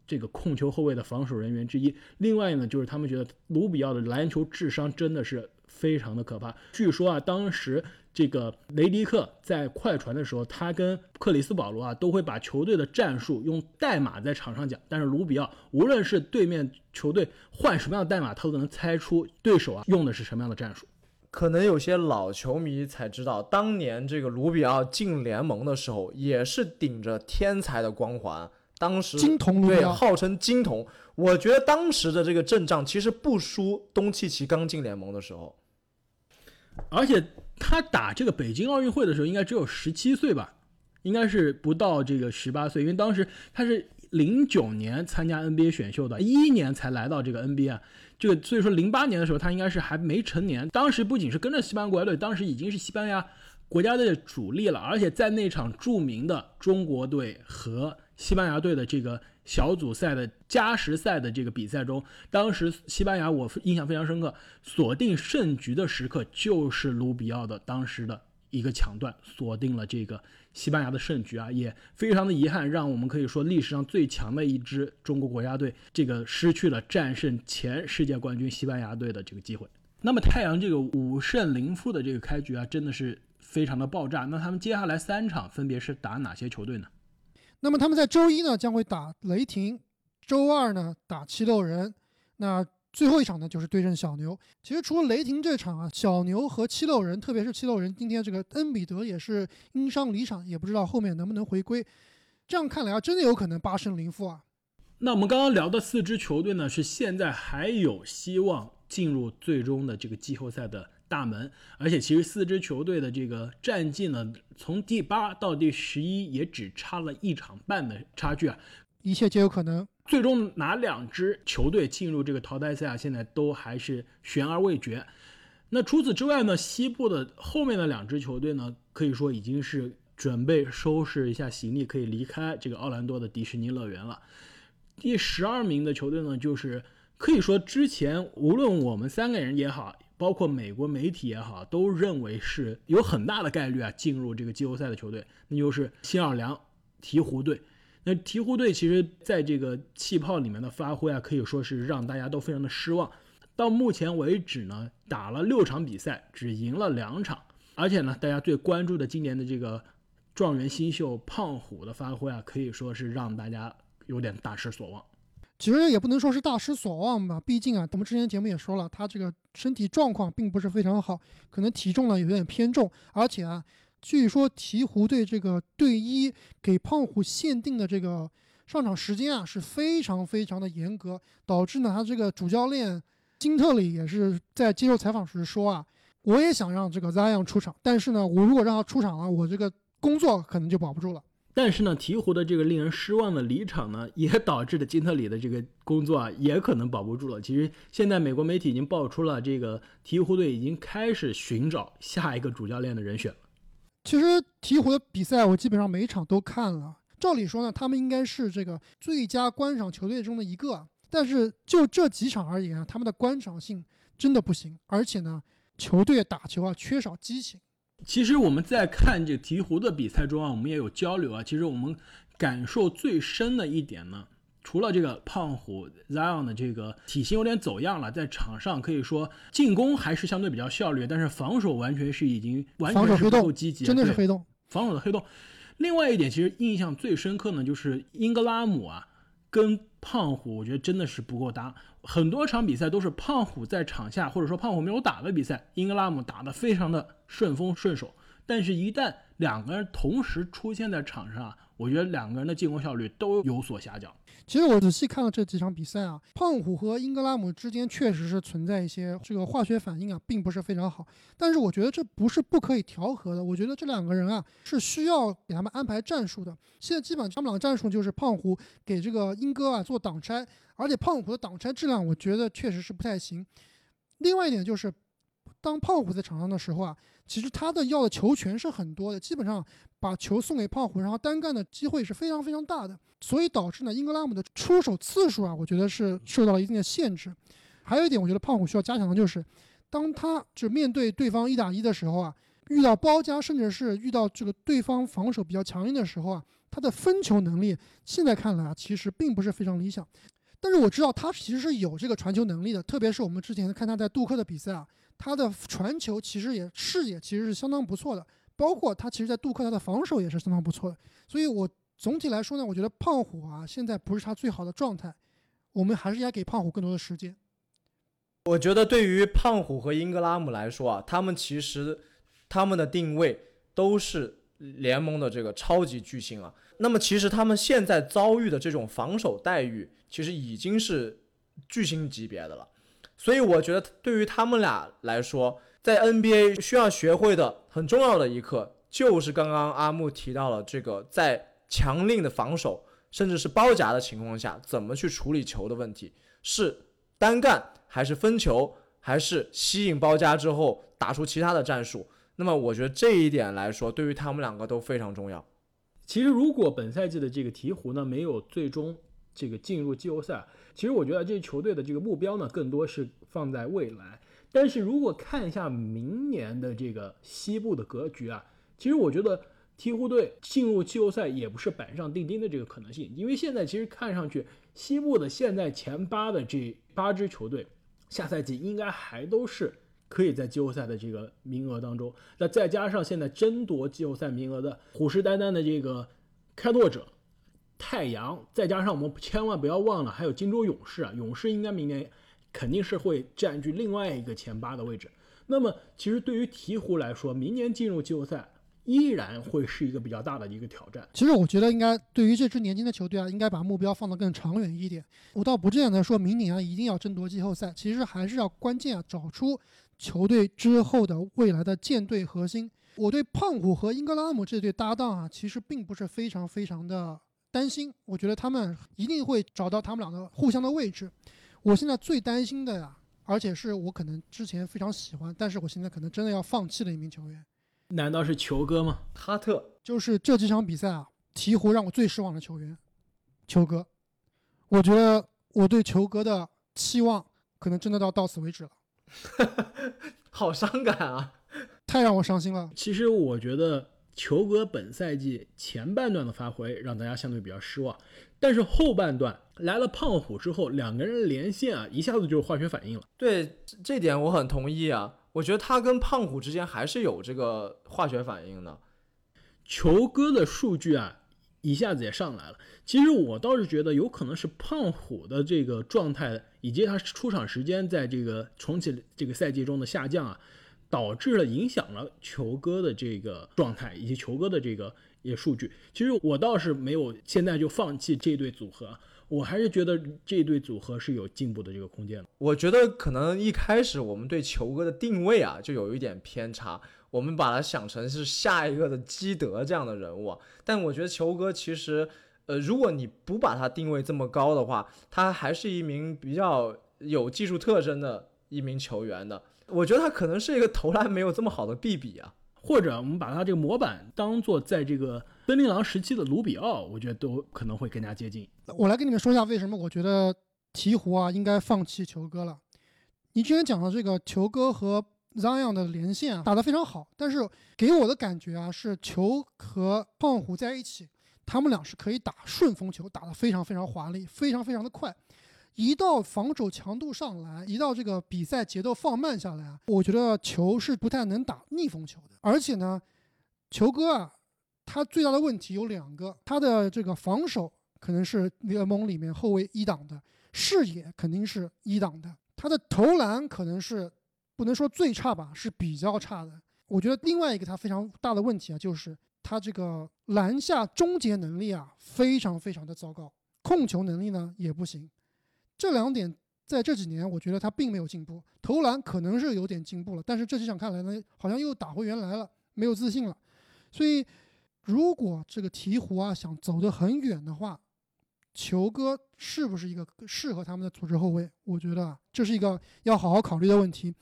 Speaker 1: 这个控球后卫的防守人员之一。另外呢，就是他们觉得卢比奥的篮球智商真的是非常的可怕。据说啊，当时这个雷迪克在快船的时候，他跟克里斯保罗啊都会把球队的战术用代码在场上讲，但是卢比奥无论是对面球队换什么样的代码，他都能猜出对手啊用的是什么样的战术。
Speaker 3: 可能有些老球迷才知道，当年这个卢比奥进联盟的时候，也是顶着天才的光环。当时
Speaker 2: 金童
Speaker 3: 对，号称金童。我觉得当时的这个阵仗其实不输东契奇刚进联盟的时候。
Speaker 1: 而且他打这个北京奥运会的时候，应该只有十七岁吧，应该是不到这个十八岁，因为当时他是零九年参加 NBA 选秀的，一一年才来到这个 NBA。这个所以说，零八年的时候他应该是还没成年。当时不仅是跟着西班牙国家队，当时已经是西班牙国家队的主力了。而且在那场著名的中国队和西班牙队的这个小组赛的加时赛的这个比赛中，当时西班牙我印象非常深刻，锁定胜局的时刻就是卢比奥的当时的一个抢断，锁定了这个。西班牙的胜局啊，也非常的遗憾，让我们可以说历史上最强的一支中国国家队，这个失去了战胜前世界冠军西班牙队的这个机会。那么太阳这个五胜零负的这个开局啊，真的是非常的爆炸。那他们接下来三场分别是打哪些球队呢？
Speaker 2: 那么他们在周一呢将会打雷霆，周二呢打七六人。那最后一场呢，就是对阵小牛。其实除了雷霆这场啊，小牛和七六人，特别是七六人，今天这个恩比德也是因伤离场，也不知道后面能不能回归。这样看来啊，真的有可能八胜零负啊。
Speaker 1: 那我们刚刚聊的四支球队呢，是现在还有希望进入最终的这个季后赛的大门。而且其实四支球队的这个战绩呢，从第八到第十一也只差了一场半的差距啊，
Speaker 2: 一切皆有可能。
Speaker 1: 最终哪两支球队进入这个淘汰赛啊？现在都还是悬而未决。那除此之外呢？西部的后面的两支球队呢，可以说已经是准备收拾一下行李，可以离开这个奥兰多的迪士尼乐园了。第十二名的球队呢，就是可以说之前无论我们三个人也好，包括美国媒体也好，都认为是有很大的概率啊进入这个季后赛的球队，那就是新奥尔良鹈鹕队。那鹈鹕队其实在这个气泡里面的发挥啊，可以说是让大家都非常的失望。到目前为止呢，打了六场比赛，只赢了两场，而且呢，大家最关注的今年的这个状元新秀胖虎的发挥啊，可以说是让大家有点大失所望。
Speaker 2: 其实也不能说是大失所望吧，毕竟啊，我们之前节目也说了，他这个身体状况并不是非常好，可能体重呢有点偏重，而且啊，据说鹈鹕队这个队医给胖虎限定的这个上场时间啊是非常非常的严格，导致呢他这个主教练金特里也是在接受采访时说啊，我也想让这个 Zion 出场，但是呢，我如果让他出场了，我这个工作可能就保不住了。
Speaker 1: 但是呢，鹈鹕的这个令人失望的离场呢，也导致了金特里的这个工作啊，也可能保不住了。其实现在美国媒体已经爆出了，这个鹈鹕队已经开始寻找下一个主教练的人选。
Speaker 2: 其实鹈鹕的比赛我基本上每场都看了，照理说呢，他们应该是这个最佳观赏球队中的一个。但是就这几场而言啊，他们的观赏性真的不行，而且呢，球队打球啊缺少激情。
Speaker 1: 其实我们在看这鹈鹕的比赛中啊，我们也有交流啊。其实我们感受最深的一点呢，除了这个胖虎 Zion 的这个体型有点走样了，在场上可以说进攻还是相对比较效率，但是防守完全是已经完全是不够积极，
Speaker 2: 真的是黑洞，
Speaker 1: 防守的黑洞。另外一点，其实印象最深刻呢，就是英格拉姆啊，跟胖虎，我觉得真的是不够搭。很多场比赛都是胖虎在场下，或者说胖虎没有打的比赛，英格拉姆打得非常的顺风顺手。但是，一旦两个人同时出现在场上啊，我觉得两个人的进攻效率都有所下降。
Speaker 2: 其实我仔细看了这几场比赛啊，胖虎和英格拉姆之间确实是存在一些这个化学反应啊，并不是非常好。但是我觉得这不是不可以调和的。我觉得这两个人啊是需要给他们安排战术的。现在基本上他们两个战术就是胖虎给这个英哥啊做挡拆，而且胖虎的挡拆质量我觉得确实是不太行。另外一点就是，当胖虎在场上的时候啊。其实他的要的球权是很多的，基本上把球送给胖虎，然后单干的机会是非常非常大的，所以导致呢英格拉姆的出手次数啊，我觉得是受到了一定的限制。还有一点，我觉得胖虎需要加强的就是，当他就面对对方一打一的时候啊，遇到包夹，甚至是遇到这个对方防守比较强硬的时候啊，他的分球能力现在看来啊，其实并不是非常理想。但是我知道他其实是有这个传球能力的，特别是我们之前看他在杜克的比赛啊。他的传球其实也视野其实是相当不错的，包括他其实，在杜克他的防守也是相当不错的。所以，我总体来说呢，我觉得胖虎啊，现在不是他最好的状态，我们还是应该给胖虎更多的时间。
Speaker 3: 我觉得对于胖虎和英格拉姆来说啊，他们其实他们的定位都是联盟的这个超级巨星啊。那么，其实他们现在遭遇的这种防守待遇，其实已经是巨星级别的了。所以我觉得，对于他们俩来说，在 NBA 需要学会的很重要的一课，就是刚刚阿木提到了这个，在强令的防守甚至是包夹的情况下，怎么去处理球的问题，是单干还是分球，还是吸引包夹之后打出其他的战术？那么我觉得这一点来说，对于他们两个都非常重要。
Speaker 1: 其实，如果本赛季的这个鹈鹕呢，没有最终这个进入季后赛。其实我觉得这支球队的这个目标呢，更多是放在未来。但是如果看一下明年的这个西部的格局啊，其实我觉得鹈鹕队进入季后赛也不是板上钉钉的这个可能性。因为现在其实看上去西部的现在前八的这八支球队，下赛季应该还都是可以在季后赛的这个名额当中。那再加上现在争夺季后赛名额的虎视眈眈的这个开拓者。太阳，再加上我们千万不要忘了，还有金州勇士啊，勇士应该明年肯定是会占据另外一个前八的位置。那么，其实对于鹈鹕来说，明年进入季后赛依然会是一个比较大的一个挑战。
Speaker 2: 其实我觉得，应该对于这支年轻的球队啊，应该把目标放得更长远一点。我倒不这样的说，明年啊一定要争夺季后赛。其实还是要关键啊，找出球队之后的未来的舰队核心。我对胖虎和英格拉姆这对搭档啊，其实并不是非常非常的。担心，我觉得他们一定会找到他们两个互相的位置。我现在最担心的呀，而且是我可能之前非常喜欢，但是我现在可能真的要放弃的一名球员，
Speaker 1: 难道是球哥吗？
Speaker 3: 哈特，
Speaker 2: 就是这几场比赛啊，鹈鹕让我最失望的球员，球哥。我觉得我对球哥的期望可能真的到到此为止了，
Speaker 3: 好伤感啊，
Speaker 2: 太让我伤心了。
Speaker 1: 其实我觉得。球哥本赛季前半段的发挥让大家相对比较失望，但是后半段来了胖虎之后，两个人连线啊，一下子就是化学反应了。
Speaker 3: 对这点我很同意啊，我觉得他跟胖虎之间还是有这个化学反应的。
Speaker 1: 球哥的数据啊。一下子也上来了。其实我倒是觉得有可能是胖虎的这个状态，以及他出场时间在这个重启这个赛季中的下降啊，导致了影响了球哥的这个状态以及球哥的这个一些数据。其实我倒是没有现在就放弃这对组合，我还是觉得这对组合是有进步的这个空间。
Speaker 3: 我觉得可能一开始我们对球哥的定位啊，就有一点偏差。我们把他想成是下一个的基德这样的人物，但我觉得球哥其实，呃，如果你不把他定位这么高的话，他还是一名比较有技术特征的一名球员的。我觉得他可能是一个投篮没有这么好的 B 比啊，
Speaker 1: 或者我们把他这个模板当做在这个森林狼时期的卢比奥，我觉得都可能会更加接近。
Speaker 2: 我来跟你们说一下为什么我觉得鹈鹕啊应该放弃球哥了。你之前讲的这个球哥和。Zion 的连线啊打得非常好，但是给我的感觉啊是球和胖虎在一起，他们俩是可以打顺风球，打得非常非常华丽，非常非常的快。一到防守强度上来，一到这个比赛节奏放慢下来啊，我觉得球是不太能打逆风球的。而且呢，球哥啊，他最大的问题有两个，他的这个防守可能是联盟里面后卫一档的，视野肯定是一档的，他的投篮可能是。不能说最差吧，是比较差的。我觉得另外一个他非常大的问题啊，就是他这个篮下终结能力啊，非常非常的糟糕，控球能力呢也不行。这两点在这几年，我觉得他并没有进步。投篮可能是有点进步了，但是这几场看来呢，好像又打回原来了，没有自信了。所以，如果这个鹈鹕啊想走得很远的话，球哥是不是一个适合他们的组织后卫？我觉得这是一个要好好考虑的问题。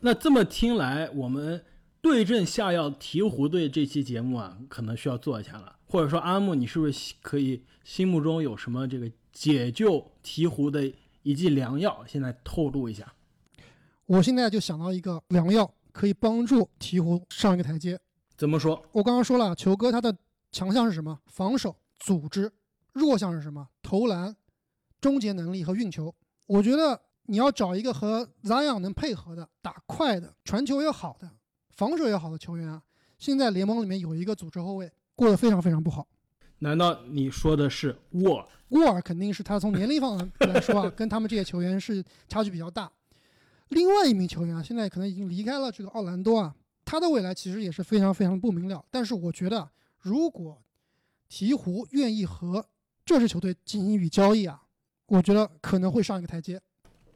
Speaker 1: 那这么听来，我们对症下药鹈鹕队这期节目啊，可能需要做一下了。或者说，阿木，你是不是可以心目中有什么这个解救鹈鹕的一剂良药？现在透露一下。
Speaker 2: 我现在就想到一个良药，可以帮助鹈鹕上一个台阶。
Speaker 1: 怎么说？
Speaker 2: 我刚刚说了，球哥他的强项是什么？防守、组织；弱项是什么？投篮、终结能力和运球。我觉得。你要找一个和 Zion 能配合的、打快的、传球也好的、防守也好的球员啊！现在联盟里面有一个组织后卫过得非常非常不好。
Speaker 1: 难道你说的是沃尔？
Speaker 2: 沃尔肯定是他从年龄上来说啊，跟他们这些球员是差距比较大。另外一名球员啊，现在可能已经离开了这个奥兰多啊，他的未来其实也是非常非常不明了。但是我觉得，如果鹈鹕愿意和这支球队进行一笔交易啊，我觉得可能会上一个台阶。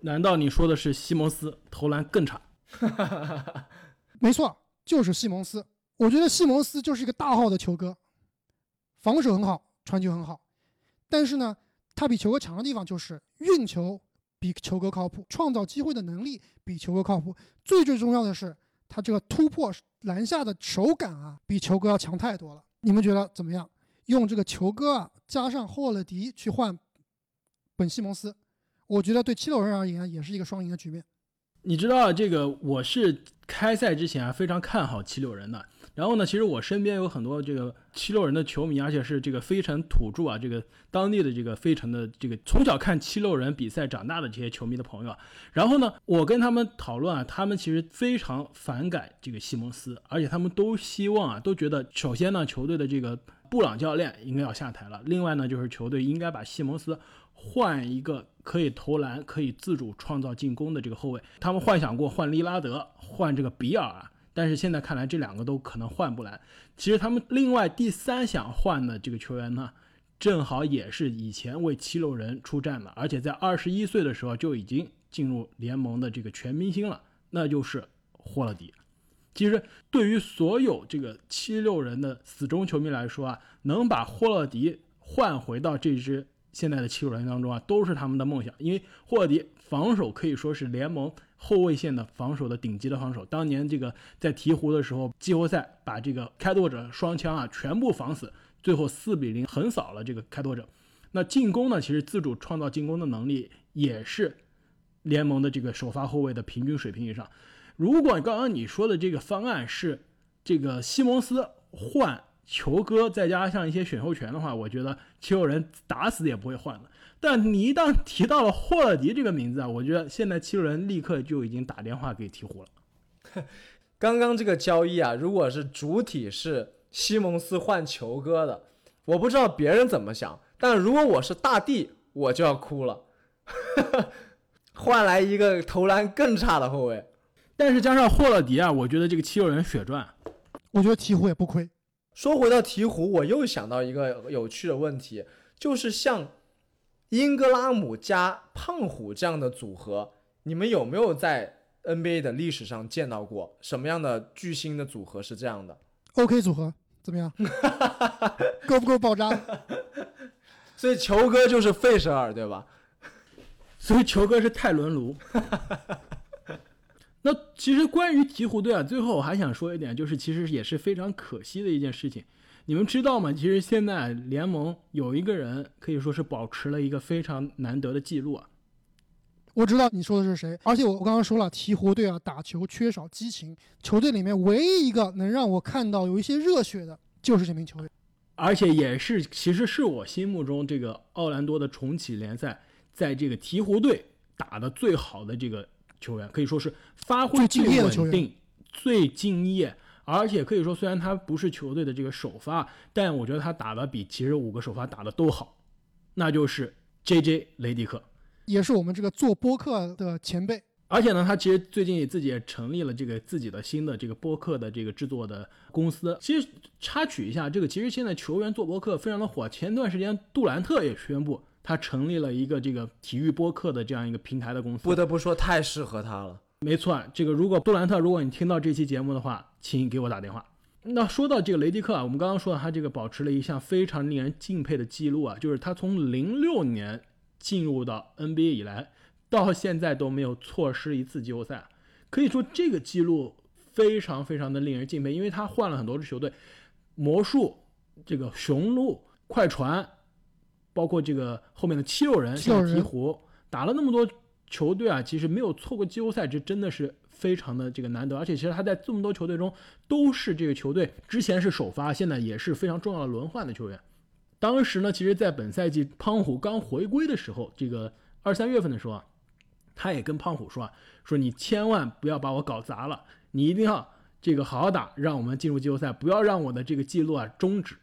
Speaker 1: 难道你说的是西蒙斯投篮更差？
Speaker 2: 没错，就是西蒙斯。我觉得西蒙斯就是一个大号的球哥，防守很好，传球很好。但是呢，他比球哥强的地方就是运球比球哥靠谱，创造机会的能力比球哥靠谱。最最重要的是，他这个突破篮下的手感啊，比球哥要强太多了。你们觉得怎么样？用这个球哥啊，加上霍勒迪去换本西蒙斯？我觉得对七六人而言也是一个双赢的局面。
Speaker 1: 你知道这个，我是开赛之前啊非常看好七六人的。然后呢，其实我身边有很多这个七六人的球迷，而且是这个飞城土著啊，这个当地的这个飞城的这个从小看七六人比赛长大的这些球迷的朋友。然后呢，我跟他们讨论啊，他们其实非常反感这个西蒙斯，而且他们都希望啊，都觉得首先呢，球队的这个布朗教练应该要下台了。另外呢，就是球队应该把西蒙斯。换一个可以投篮、可以自主创造进攻的这个后卫，他们幻想过换利拉德、换这个比尔啊，但是现在看来这两个都可能换不来。其实他们另外第三想换的这个球员呢，正好也是以前为七六人出战的，而且在二十一岁的时候就已经进入联盟的这个全明星了，那就是霍勒迪。其实对于所有这个七六人的死忠球迷来说啊，能把霍勒迪换回到这支。现在的七六人当中啊，都是他们的梦想，因为霍迪防守可以说是联盟后卫线的防守的顶级的防守。当年这个在鹈鹕的时候，季后赛把这个开拓者双枪啊全部防死，最后四比零横扫了这个开拓者。那进攻呢，其实自主创造进攻的能力也是联盟的这个首发后卫的平均水平以上。如果刚刚你说的这个方案是这个西蒙斯换球哥，再加上一些选秀权的话，我觉得七六人打死也不会换的。但你一旦提到了霍勒迪这个名字啊，我觉得现在七六人立刻就已经打电话给鹈鹕了。
Speaker 3: 刚刚这个交易啊，如果是主体是西蒙斯换球哥的，我不知道别人怎么想，但如果我是大帝，我就要哭了。换来一个投篮更差的后卫，
Speaker 1: 但是加上霍勒迪啊，我觉得这个七六人血赚。
Speaker 2: 我觉得鹈鹕也不亏。
Speaker 3: 说回到鹈鹕，我又想到一个有趣的问题，就是像英格拉姆加胖虎这样的组合，你们有没有在 NBA 的历史上见到过什么样的巨星的组合是这样的
Speaker 2: ？OK 组合怎么样？够不够爆炸？
Speaker 3: 所以球哥就是费舍尔，对吧？
Speaker 1: 所以球哥是泰伦卢。那其实关于鹈鹕队啊，最后我还想说一点，就是其实也是非常可惜的一件事情。你们知道吗？其实现在联盟有一个人可以说是保持了一个非常难得的记录啊。
Speaker 2: 我知道你说的是谁，而且我我刚刚说了，鹈鹕队啊打球缺少激情，球队里面唯一一个能让我看到有一些热血的，就是这名球员。
Speaker 1: 而且也是，其实是我心目中这个奥兰多的重启联赛，在这个鹈鹕队打的最好的这个球员，可以说是发挥
Speaker 2: 最
Speaker 1: 稳定、最敬业，而且可以说虽然他不是球队的这个首发，但我觉得他打的比其实五个首发打的都好，那就是 J.J. 雷迪克。
Speaker 2: 也是我们这个做播客的前辈。
Speaker 1: 而且呢，他其实最近也自己也成立了这个自己的新的这个播客的这个制作的公司。其实插曲一下，这个其实现在球员做播客非常的火。前段时间杜兰特也宣布他成立了一个这个体育播客的这样一个平台的公司。
Speaker 3: 不得不说，太适合他了。
Speaker 1: 没错，这个如果杜兰特，如果你听到这期节目的话，请给我打电话。那说到这个雷迪克啊，我们刚刚说到他这个保持了一项非常令人敬佩的记录啊，就是他从零六年进入到 NBA 以来，到现在都没有错失一次季后赛，可以说这个记录非常非常的令人敬佩，因为他换了很多支球队，魔术、这个雄鹿、快船，包括这个后面的七六人、像鹈鹕，打了那么多球队啊，其实没有错过季后赛，这真的是非常的这个难得。而且其实他在这么多球队中都是这个球队之前是首发，现在也是非常重要的轮换的球员。当时呢，其实，在本赛季胖虎刚回归的时候，这个二三月份的时候啊，他也跟胖虎说啊，说你千万不要把我搞砸了，你一定要这个好好打，让我们进入季后赛，不要让我的这个记录啊终止。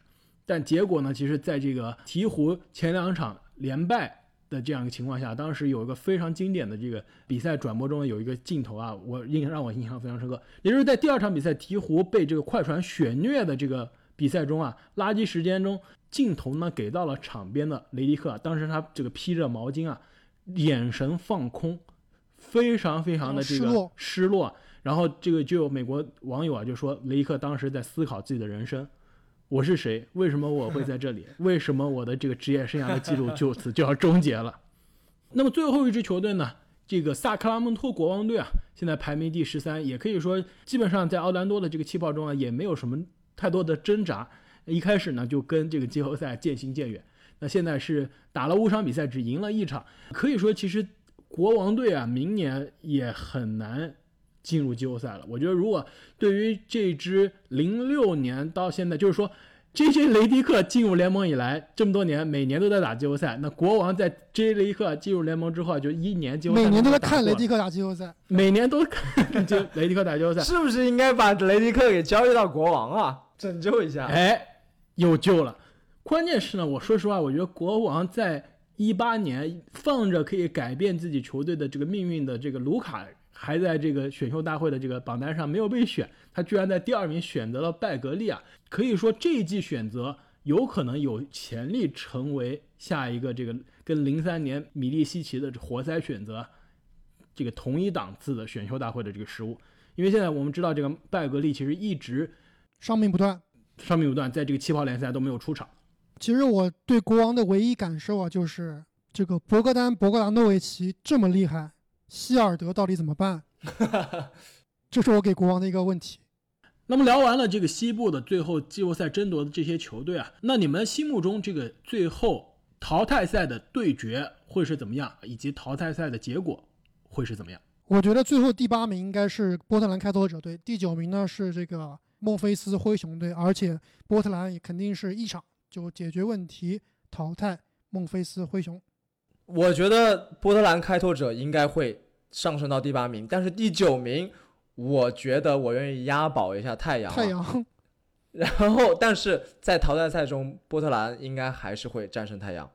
Speaker 1: 但结果呢，其实在这个鹈鹕前两场连败的这样一个情况下，当时有一个非常经典的这个比赛转播中有一个镜头啊，我印让我印象非常深刻，也就是在第二场比赛鹈鹕被这个快船血虐的这个比赛中啊，垃圾时间中，镜头呢给到了场边的雷迪克，当时他这个披着毛巾啊，眼神放空，非常非常的这个
Speaker 2: 失落
Speaker 1: 失落。然后这个就有美国网友啊就说，雷迪克当时在思考自己的人生。我是谁？为什么我会在这里？为什么我的这个职业生涯的记录就此就要终结了？那么最后一支球队呢？这个萨克拉门托国王队啊，现在排名第十三，也可以说基本上在奥兰多的这个气泡中啊，也没有什么太多的挣扎。一开始呢，就跟这个季后赛渐行渐远。那现在是打了五场比赛，只赢了一场，可以说其实国王队啊，明年也很难进入季后赛了。我觉得，如果对于这支零六年到现在，就是说 J.J. 雷迪克进入联盟以来这么多年，每年都在打季后赛。那国王在 J.J. 雷迪克进入联盟之后啊，就一年季后赛
Speaker 2: 每年都在看雷迪克打季后赛。
Speaker 1: 每年都看就雷迪克打季后赛，
Speaker 3: 是不是应该把雷迪克给交易到国王啊，拯救一下？
Speaker 1: 哎，有救了。关键是呢，我说实话，我觉得国王在一八年放着可以改变自己球队的这个命运的这个卢卡，还在这个选秀大会的这个榜单上没有被选，他居然在第二名选择了拜格利啊。可以说这一季选择有可能有潜力成为下一个这个跟零三年米利西奇的活塞选择这个同一档次的选秀大会的这个失误。因为现在我们知道，这个拜格利其实一直
Speaker 2: 伤病不断。
Speaker 1: 伤病不断，在这个气泡联赛都没有出场。
Speaker 2: 其实我对国王的唯一感受啊，就是这个博格丹·博格达诺维奇这么厉害，希尔德到底怎么办？这是我给国王的一个问题。
Speaker 1: 那么聊完了这个西部的最后季后赛争夺的这些球队啊，那你们心目中这个最后淘汰赛的对决会是怎么样，以及淘汰赛的结果会是怎么样？
Speaker 2: 我觉得最后第八名应该是波特兰开拓者队，第九名呢是这个孟菲斯灰熊队，而且波特兰也肯定是一场就解决问题，淘汰孟菲斯灰熊。
Speaker 3: 我觉得波特兰开拓者应该会上升到第八名，但是第九名，我觉得我愿意押宝一下太阳。
Speaker 2: 太阳。
Speaker 3: 然后，但是在淘汰赛中，波特兰应该还是会战胜太阳。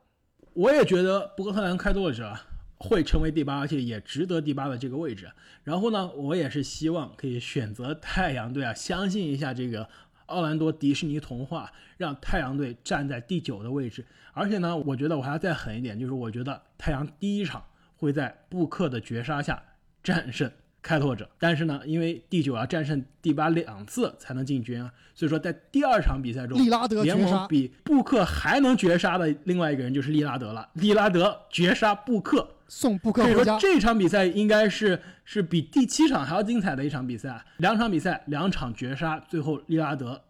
Speaker 1: 我也觉得波特兰开拓者会成为第八，而且也值得第八的这个位置。然后呢，我也是希望可以选择太阳队啊，相信一下这个奥兰多迪士尼童话，让太阳队站在第九的位置。而且呢，我觉得我还要再狠一点，就是我觉得太阳第一场会在布克的绝杀下战胜。开拓者，但是呢，因为第九要战胜第八两次才能进军啊，所以说在第二场比赛中，
Speaker 2: 利拉德
Speaker 1: 联盟比布克还能绝杀的另外一个人就是利拉德了。利拉德绝杀布克，
Speaker 2: 送布克
Speaker 1: 回家。说这场比赛应该是是比第七场还要精彩的一场比赛。两场比赛，两场绝杀，最后利拉德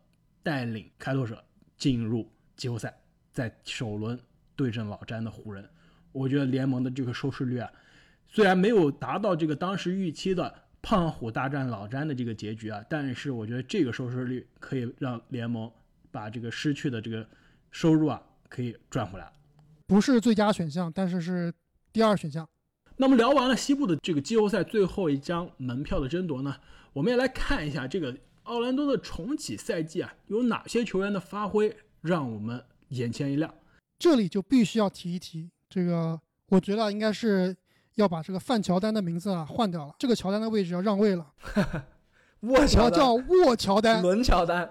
Speaker 1: 带领开拓者进入季后赛，在首轮对阵老詹的湖人。我觉得联盟的这个收视率啊。虽然没有达到这个当时预期的胖虎大战老詹的这个结局啊，但是我觉得这个收视率可以让联盟把这个失去的这个收入啊可以赚回来。
Speaker 2: 不是最佳选项，但是是第二选项。
Speaker 1: 那么聊完了西部的这个季后赛最后一张门票的争夺呢，我们也来看一下这个奥兰多的重启赛季啊，有哪些球员的发挥让我们眼前一亮。
Speaker 2: 这里就必须要提一提这个，我觉得应该是。要把这个范乔丹的名字啊换掉了，这个乔丹的位置要让位了。
Speaker 3: 沃乔
Speaker 2: 叫沃乔丹，
Speaker 3: 伦乔丹，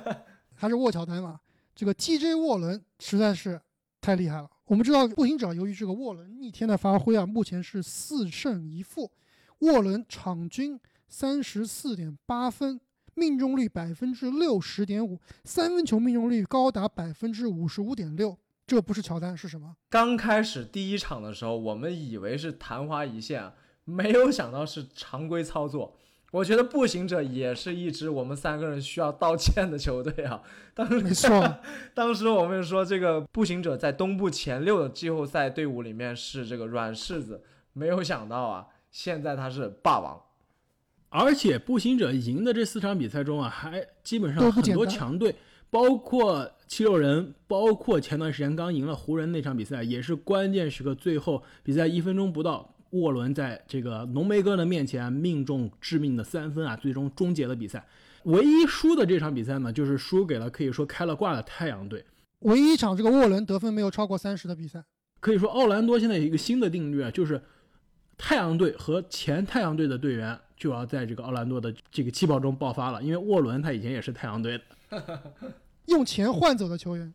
Speaker 2: 还是沃乔丹嘛？这个 TJ 沃伦实在是太厉害了。我们知道步行者由于这个沃伦逆天的发挥啊，目前是四胜一负。沃伦场均三十四点八分，命中率百分之六十点五，三分球命中率高达百分之五十五点六。这不是乔丹是什么？
Speaker 3: 刚开始第一场的时候，我们以为是昙花一现，没有想到是常规操作。我觉得步行者也是一支我们三个人需要道歉的球队啊。当时
Speaker 2: 没错，
Speaker 3: 当时我们说这个步行者在东部前六的季后赛队伍里面是这个软柿子，没有想到啊，现在他是霸王。
Speaker 1: 而且步行者赢的这四场比赛中啊，还基本上很多强队。包括七六人，包括前段时间刚赢了湖人那场比赛，也是关键时刻，最后比赛一分钟不到，沃伦在这个浓眉哥的面前命中致命的三分啊，最终终结了比赛。唯一输的这场比赛呢，就是输给了可以说开了挂的太阳队。
Speaker 2: 唯一一场这个沃伦得分没有超过三十的比赛，
Speaker 1: 可以说奥兰多现在有一个新的定律啊，就是太阳队和前太阳队的队员就要在这个奥兰多的这个气泡中爆发了，因为沃伦他以前也是太阳队的。
Speaker 2: 用钱换走的球员，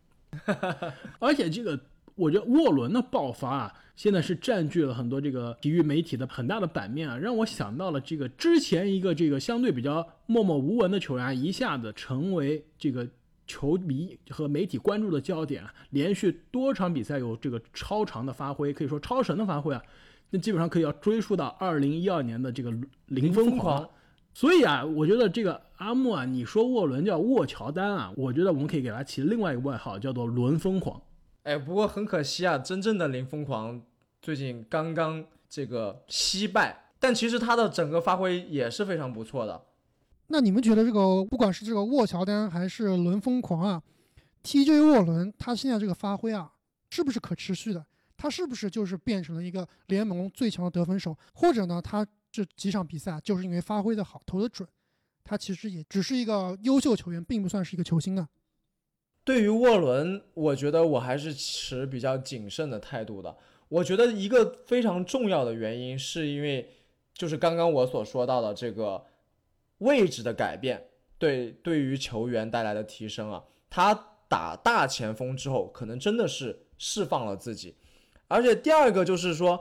Speaker 1: 而且这个我觉得沃伦的爆发啊，现在是占据了很多这个体育媒体的很大的版面啊，让我想到了这个之前一个这个相对比较默默无闻的球员，一下子成为这个球迷和媒体关注的焦点啊，连续多场比赛有这个超长的发挥，可以说超神的发挥啊，那基本上可以要追溯到二零一二年的这个零疯狂。所以啊，我觉得这个阿木啊，你说沃伦叫沃乔丹啊，我觉得我们可以给他起另外一个外号，叫做伦疯狂。
Speaker 3: 哎，不过很可惜啊，真正的林疯狂最近刚刚这个惜败，但其实他的整个发挥也是非常不错的。
Speaker 2: 那你们觉得这个不管是这个沃乔丹还是伦疯狂啊，TJ 沃伦他现在这个发挥啊，是不是可持续的？他是不是就是变成了一个联盟最强的得分手？或者呢，他？这几场比赛就是因为发挥的好，投的准，他其实也只是一个优秀球员，并不算是一个球星啊。
Speaker 3: 对于沃伦，我觉得我还是持比较谨慎的态度的。我觉得一个非常重要的原因，是因为就是刚刚我所说到的这个位置的改变，对对于球员带来的提升啊，他打大前锋之后，可能真的是释放了自己，而且第二个就是说。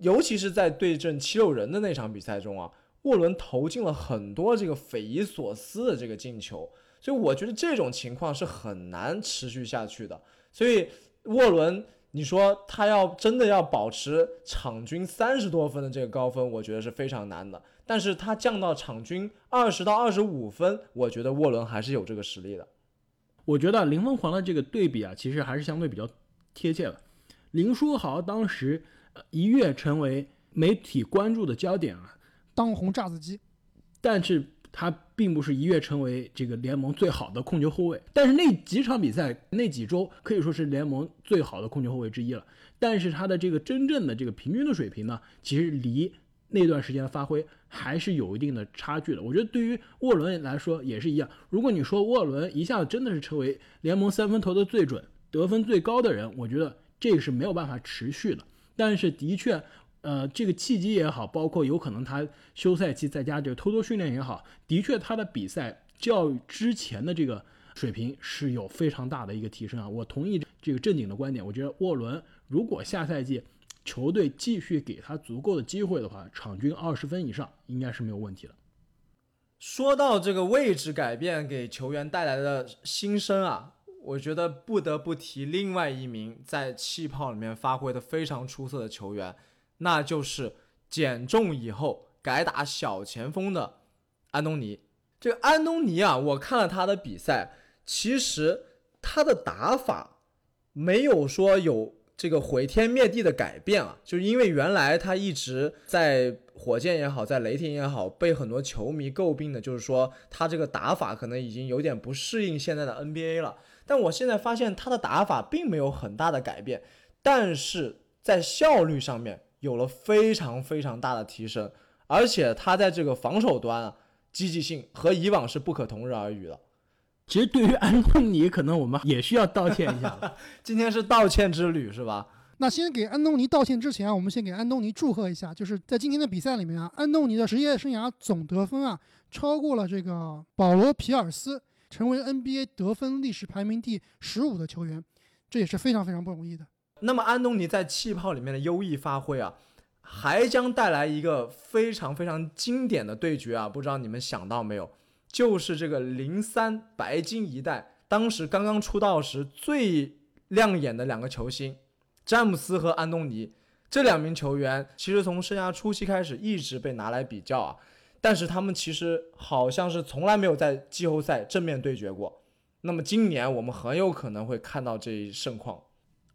Speaker 3: 尤其是在对阵七六人的那场比赛中啊，沃伦投进了很多这个匪夷所思的这个进球，所以我觉得这种情况是很难持续下去的。所以沃伦，你说他要真的要保持场均三十多分的这个高分，我觉得是非常难的。但是他降到场均二十到二十五分，我觉得沃伦还是有这个实力的。
Speaker 1: 我觉得林疯狂的这个对比啊，其实还是相对比较贴切的。林书豪当时。一跃成为媒体关注的焦点啊，
Speaker 2: 当红炸子鸡。
Speaker 1: 但是他并不是一跃成为这个联盟最好的控球后卫，但是那几场比赛那几周可以说是联盟最好的控球后卫之一了。但是他的这个真正的这个平均的水平呢，其实离那段时间的发挥还是有一定的差距的。我觉得对于沃伦来说也是一样。如果你说沃伦一下子真的是成为联盟三分投的最准、得分最高的人，我觉得这个是没有办法持续的。但是的确。呃，这个契机也好，包括有可能他休赛期在家这个偷偷训练也好，的确他的比赛较之前的这个水平是有非常大的一个提升啊。我同意这个正经的观点，我觉得沃伦如果下赛季球队继续给他足够的机会的话，场均二十分以上应该是没有问题的。
Speaker 3: 说到这个位置改变给球员带来的新生啊，我觉得不得不提另外一名在气泡里面发挥的非常出色的球员。那就是减重以后改打小前锋的安东尼。这个安东尼啊，我看了他的比赛，其实他的打法没有说有这个毁天灭地的改变啊，就是因为原来他一直在火箭也好，在雷霆也好，被很多球迷诟病的，就是说他这个打法可能已经有点不适应现在的 NBA 了。但我现在发现他的打法并没有很大的改变，但是在效率上面。有了非常非常大的提升，而且他在这个防守端啊，积极性和以往是不可同日而语的。
Speaker 1: 其实对于安东尼，可能我们也需要道歉一下。
Speaker 3: 今天是道歉之旅，是吧？
Speaker 2: 那先给安东尼道歉之前啊，我们先给安东尼祝贺一下，就是在今天的比赛里面啊，安东尼的职业生涯总得分啊，超过了这个保罗皮尔斯，成为 NBA 得分历史排名第十五的球员，这也是非常非常不容易的。
Speaker 3: 那么安东尼在气泡里面的优异发挥啊，还将带来一个非常非常经典的对决啊！不知道你们想到没有？就是这个零三白金一代，当时刚刚出道时最亮眼的两个球星，詹姆斯和安东尼这两名球员，其实从生涯初期开始一直被拿来比较啊，但是他们其实好像是从来没有在季后赛正面对决过。那么今年我们很有可能会看到这一盛况。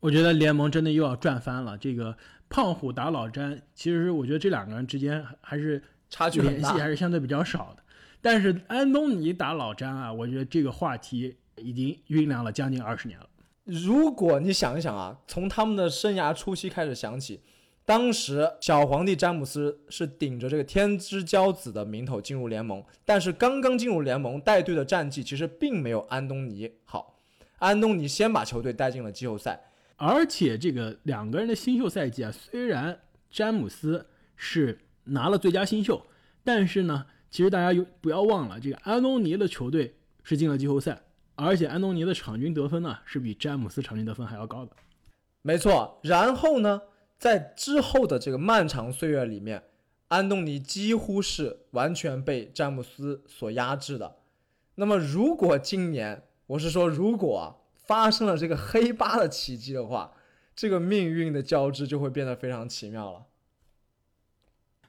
Speaker 1: 我觉得联盟真的又要赚翻了。这个胖虎打老詹，其实我觉得这两个人之间还是
Speaker 3: 差距
Speaker 1: 联系还是相对比较少的。但是安东尼打老詹啊，我觉得这个话题已经酝酿了将近二十年了。
Speaker 3: 如果你想一想啊，从他们的生涯初期开始想起，当时小皇帝詹姆斯是顶着这个天之骄子的名头进入联盟，但是刚刚进入联盟带队的战绩其实并没有安东尼好。安东尼先把球队带进了季后赛。
Speaker 1: 而且这个两个人的新秀赛季啊，虽然詹姆斯是拿了最佳新秀，但是呢，其实大家有不要忘了，这个安东尼的球队是进了季后赛，而且安东尼的场均得分呢是比詹姆斯场均得分还要高的。
Speaker 3: 没错，然后呢，在之后的这个漫长岁月里面，安东尼几乎是完全被詹姆斯所压制的。那么如果今年，我是说如果。发生了这个黑八的奇迹的话，这个命运的交织就会变得非常奇妙了。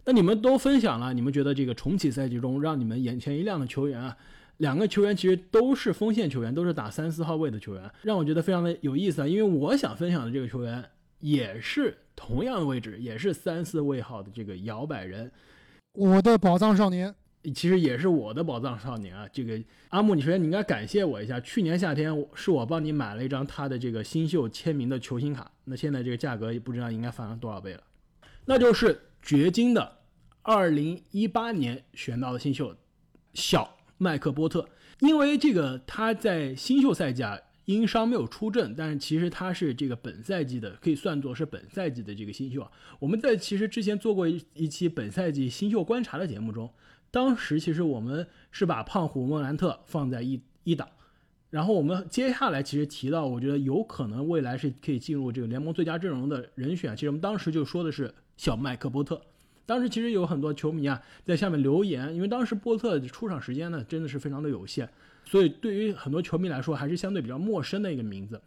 Speaker 1: 那你们都分享了，你们觉得这个重启赛季中让你们眼前一亮的球员啊，两个球员其实都是锋线球员，都是打三四号位的球员，让我觉得非常的有意思啊。因为我想分享的这个球员也是同样的位置，也是三四位号的这个摇摆人，
Speaker 2: 我的宝藏少年。
Speaker 1: 其实也是我的宝藏少年啊！这个阿木，你首先你应该感谢我一下。去年夏天是我帮你买了一张他的这个新秀签名的球星卡，那现在这个价格也不知道应该翻了多少倍了。那就是掘金的2018年选到的新秀小麦克波特，因为这个他在新秀赛季啊因伤没有出阵，但是其实他是这个本赛季的可以算作是本赛季的这个新秀啊。我们在其实之前做过一一期本赛季新秀观察的节目中。当时其实我们是把胖虎莫兰特放在一一档，然后我们接下来其实提到，我觉得有可能未来是可以进入这个联盟最佳阵容的人选。其实我们当时就说的是小麦克波特。当时其实有很多球迷啊在下面留言，因为当时波特出场时间呢真的是非常的有限，所以对于很多球迷来说还是相对比较陌生的一个名字。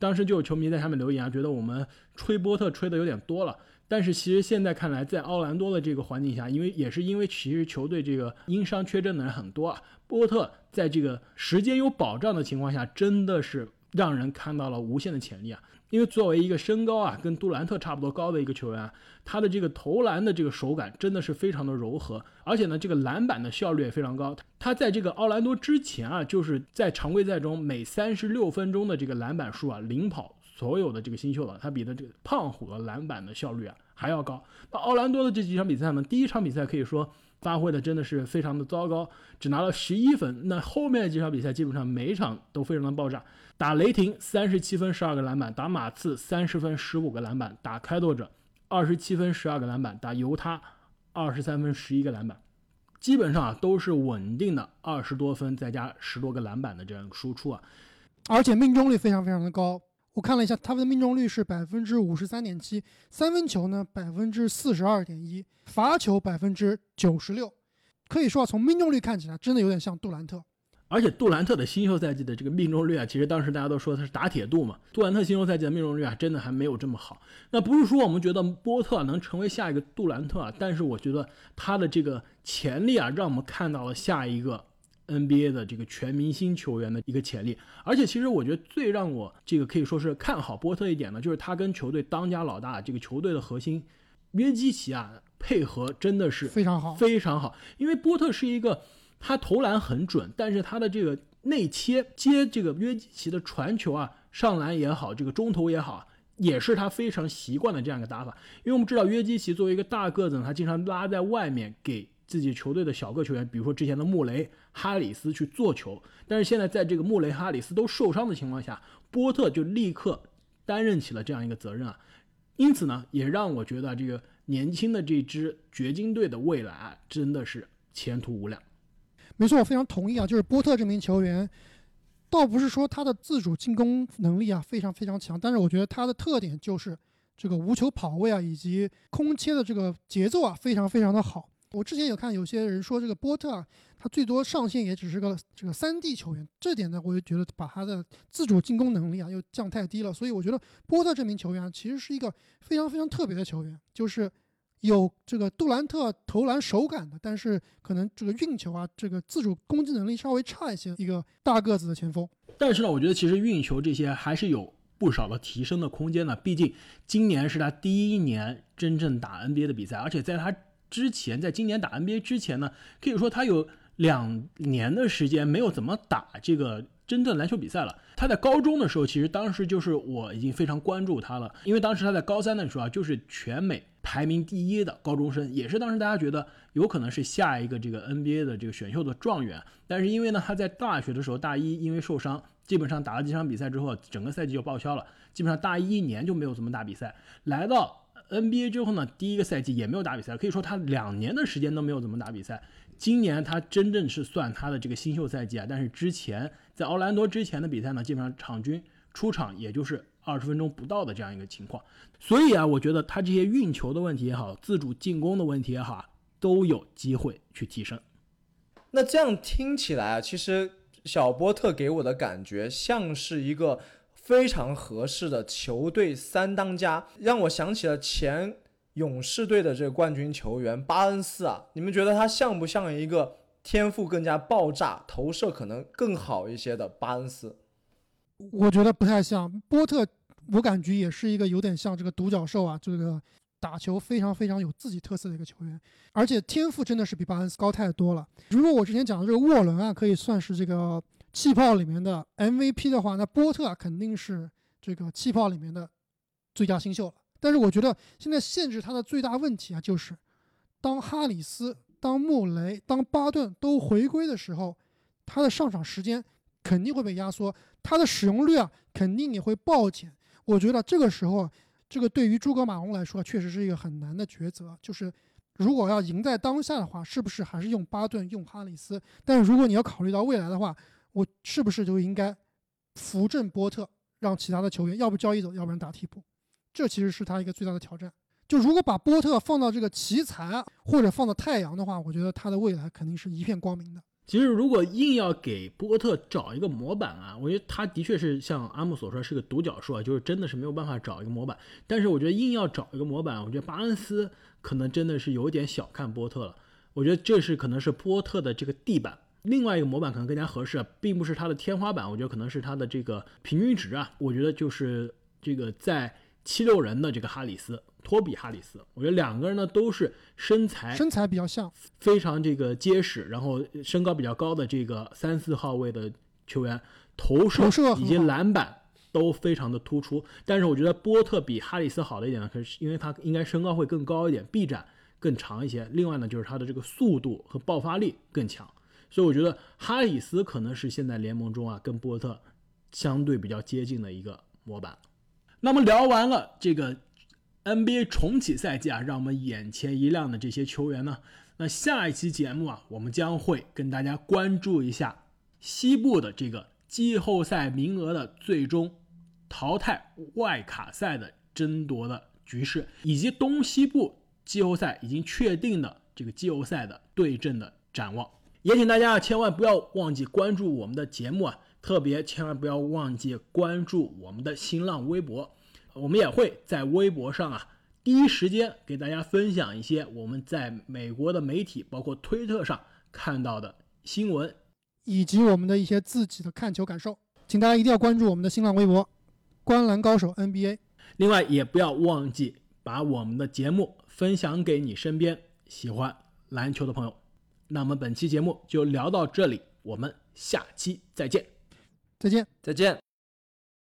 Speaker 1: 当时就有球迷在下面留言啊，觉得我们吹波特吹的有点多了。但是其实现在看来，在奥兰多的这个环境下，因为也是因为其实球队这个因伤缺阵的人很多啊，波特在这个时间有保障的情况下，真的是让人看到了无限的潜力啊。因为作为一个身高啊跟杜兰特差不多高的一个球员啊，他的这个投篮的这个手感真的是非常的柔和，而且呢，这个篮板的效率也非常高。他在这个奥兰多之前啊，就是在常规赛中每三十六分钟的这个篮板数啊，领跑所有的这个新秀了。他比的这个胖虎的篮板的效率啊还要高。那奥兰多的这几场比赛呢，第一场比赛可以说发挥的真的是非常的糟糕，只拿了十一分。那后面几场比赛基本上每一场都非常的爆炸。打雷霆三十七分十二个篮板，打马刺三十分十五个篮板，打开拓者二十七分十二个篮板，打犹他二十三分十一个篮板，基本上啊都是稳定的二十多分再加十多个篮板的这样一个输出啊，
Speaker 2: 而且命中率非常非常的高。我看了一下，他们的命中率是百分之五十三点七，三分球呢百分之四十二点一，罚球百分之九十六，可以说啊，从命中率看起来，真的有点像杜兰特。
Speaker 1: 而且杜兰特的新秀赛季的这个命中率啊，其实当时大家都说他是打铁度嘛。杜兰特新秀赛季的命中率啊，真的还没有这么好。那不是说我们觉得波特能成为下一个杜兰特啊，但是我觉得他的这个潜力啊，让我们看到了下一个 NBA 的这个全明星球员的一个潜力。而且其实我觉得最让我这个可以说是看好波特一点呢，就是他跟球队当家老大这个球队的核心约基奇啊配合真的是
Speaker 2: 非常好，
Speaker 1: 非常好。因为波特是一个。他投篮很准，但是他的这个内切接这个约基奇的传球啊，上篮也好，这个中投也好，也是他非常习惯的这样一个打法。因为我们知道约基奇作为一个大个子，他经常拉在外面给自己球队的小个球员，比如说之前的穆雷、哈里斯去做球。但是现在在这个穆雷、哈里斯都受伤的情况下，波特就立刻担任起了这样一个责任啊。因此呢，也让我觉得这个年轻的这支掘金队的未来啊，真的是前途无量。
Speaker 2: 没错，我非常同意啊。就是波特这名球员，倒不是说他的自主进攻能力啊非常非常强，但是我觉得他的特点就是这个无球跑位啊，以及空切的这个节奏啊非常非常的好。我之前有看有些人说这个波特啊，他最多上限也只是个这个三 D 球员，这点呢，我就觉得把他的自主进攻能力啊又降太低了。所以我觉得波特这名球员啊，其实是一个非常非常特别的球员，就是。有这个杜兰特投篮手感的，但是可能这个运球啊，这个自主攻击能力稍微差一些，一个大个子的前锋。
Speaker 1: 但是呢，我觉得其实运球这些还是有不少的提升的空间的。毕竟今年是他第一年真正打 NBA 的比赛，而且在他之前，在今年打 NBA 之前呢，可以说他有两年的时间没有怎么打这个。真正篮球比赛了。他在高中的时候，其实当时就是我已经非常关注他了，因为当时他在高三的时候啊，就是全美排名第一的高中生，也是当时大家觉得有可能是下一个这个 NBA 的这个选秀的状元。但是因为呢，他在大学的时候大一因为受伤，基本上打了几场比赛之后，整个赛季就报销了，基本上大一一年就没有怎么打比赛。来到 NBA 之后呢，第一个赛季也没有打比赛，可以说他两年的时间都没有怎么打比赛。今年他真正是算他的这个新秀赛季啊，但是之前在奥兰多之前的比赛呢，基本上场均出场也就是二十分钟不到的这样一个情况，所以啊，我觉得他这些运球的问题也好，自主进攻的问题也好，都有机会去提升。
Speaker 3: 那这样听起来啊，其实小波特给我的感觉像是一个非常合适的球队三当家，让我想起了前。勇士队的这个冠军球员巴恩斯啊，你们觉得他像不像一个天赋更加爆炸、投射可能更好一些的巴恩斯？
Speaker 2: 我觉得不太像。波特，我感觉也是一个有点像这个独角兽啊，这个打球非常非常有自己特色的一个球员，而且天赋真的是比巴恩斯高太多了。如果我之前讲的这个沃伦啊，可以算是这个气泡里面的 MVP 的话，那波特肯定是这个气泡里面的最佳新秀了。但是我觉得现在限制他的最大问题啊，就是当哈里斯、当穆雷、当巴顿都回归的时候，他的上场时间肯定会被压缩，他的使用率啊肯定也会暴减。我觉得这个时候，这个对于诸葛马龙来说确实是一个很难的抉择，就是如果要赢在当下的话，是不是还是用巴顿、用哈里斯？但是如果你要考虑到未来的话，我是不是就应该扶正波特，让其他的球员要不交易走，要不然打替补？这其实是他一个最大的挑战。就如果把波特放到这个奇才或者放到太阳的话，我觉得他的未来肯定是一片光明的。
Speaker 1: 其实如果硬要给波特找一个模板啊，我觉得他的确是像阿木所说是个独角兽啊，就是真的是没有办法找一个模板。但是我觉得硬要找一个模板，我觉得巴恩斯可能真的是有点小看波特了。我觉得这是可能是波特的这个地板。另外一个模板可能更加合适，并不是它的天花板，我觉得可能是它的这个平均值啊。我觉得就是这个在七六人的这个哈里斯，托比哈里斯，我觉得两个人呢都是身材
Speaker 2: 身材比较像，
Speaker 1: 非常这个结实，然后身高比较高的这个三四号位的球员，投射以及篮板都非常的突出。但是我觉得波特比哈里斯好的一点呢，可是因为他应该身高会更高一点，臂展更长一些。另外呢，就是他的这个速度和爆发力更强。所以我觉得哈里斯可能是现在联盟中啊跟波特相对比较接近的一个模板。那么聊完了这个 NBA 重启赛季啊，让我们眼前一亮的这些球员呢，那下一期节目啊，我们将会跟大家关注一下西部的这个季后赛名额的最终淘汰外卡赛的争夺的局势，以及东西部季后赛已经确定的这个季后赛的对阵的展望。也请大家啊，千万不要忘记关注我们的节目啊，特别千万不要忘记关注我们的新浪微博，我们也会在微博上啊第一时间给大家分享一些我们在美国的媒体，包括推特上看到的新闻。
Speaker 2: 以及我们的一些自己的看球感受，请大家一定要关注我们的新浪微博“观篮高手 NBA”。
Speaker 1: 另外，也不要忘记把我们的节目分享给你身边喜欢篮球的朋友。那么本期节目就聊到这里，我们下期再见。
Speaker 2: 再见。
Speaker 3: 再见。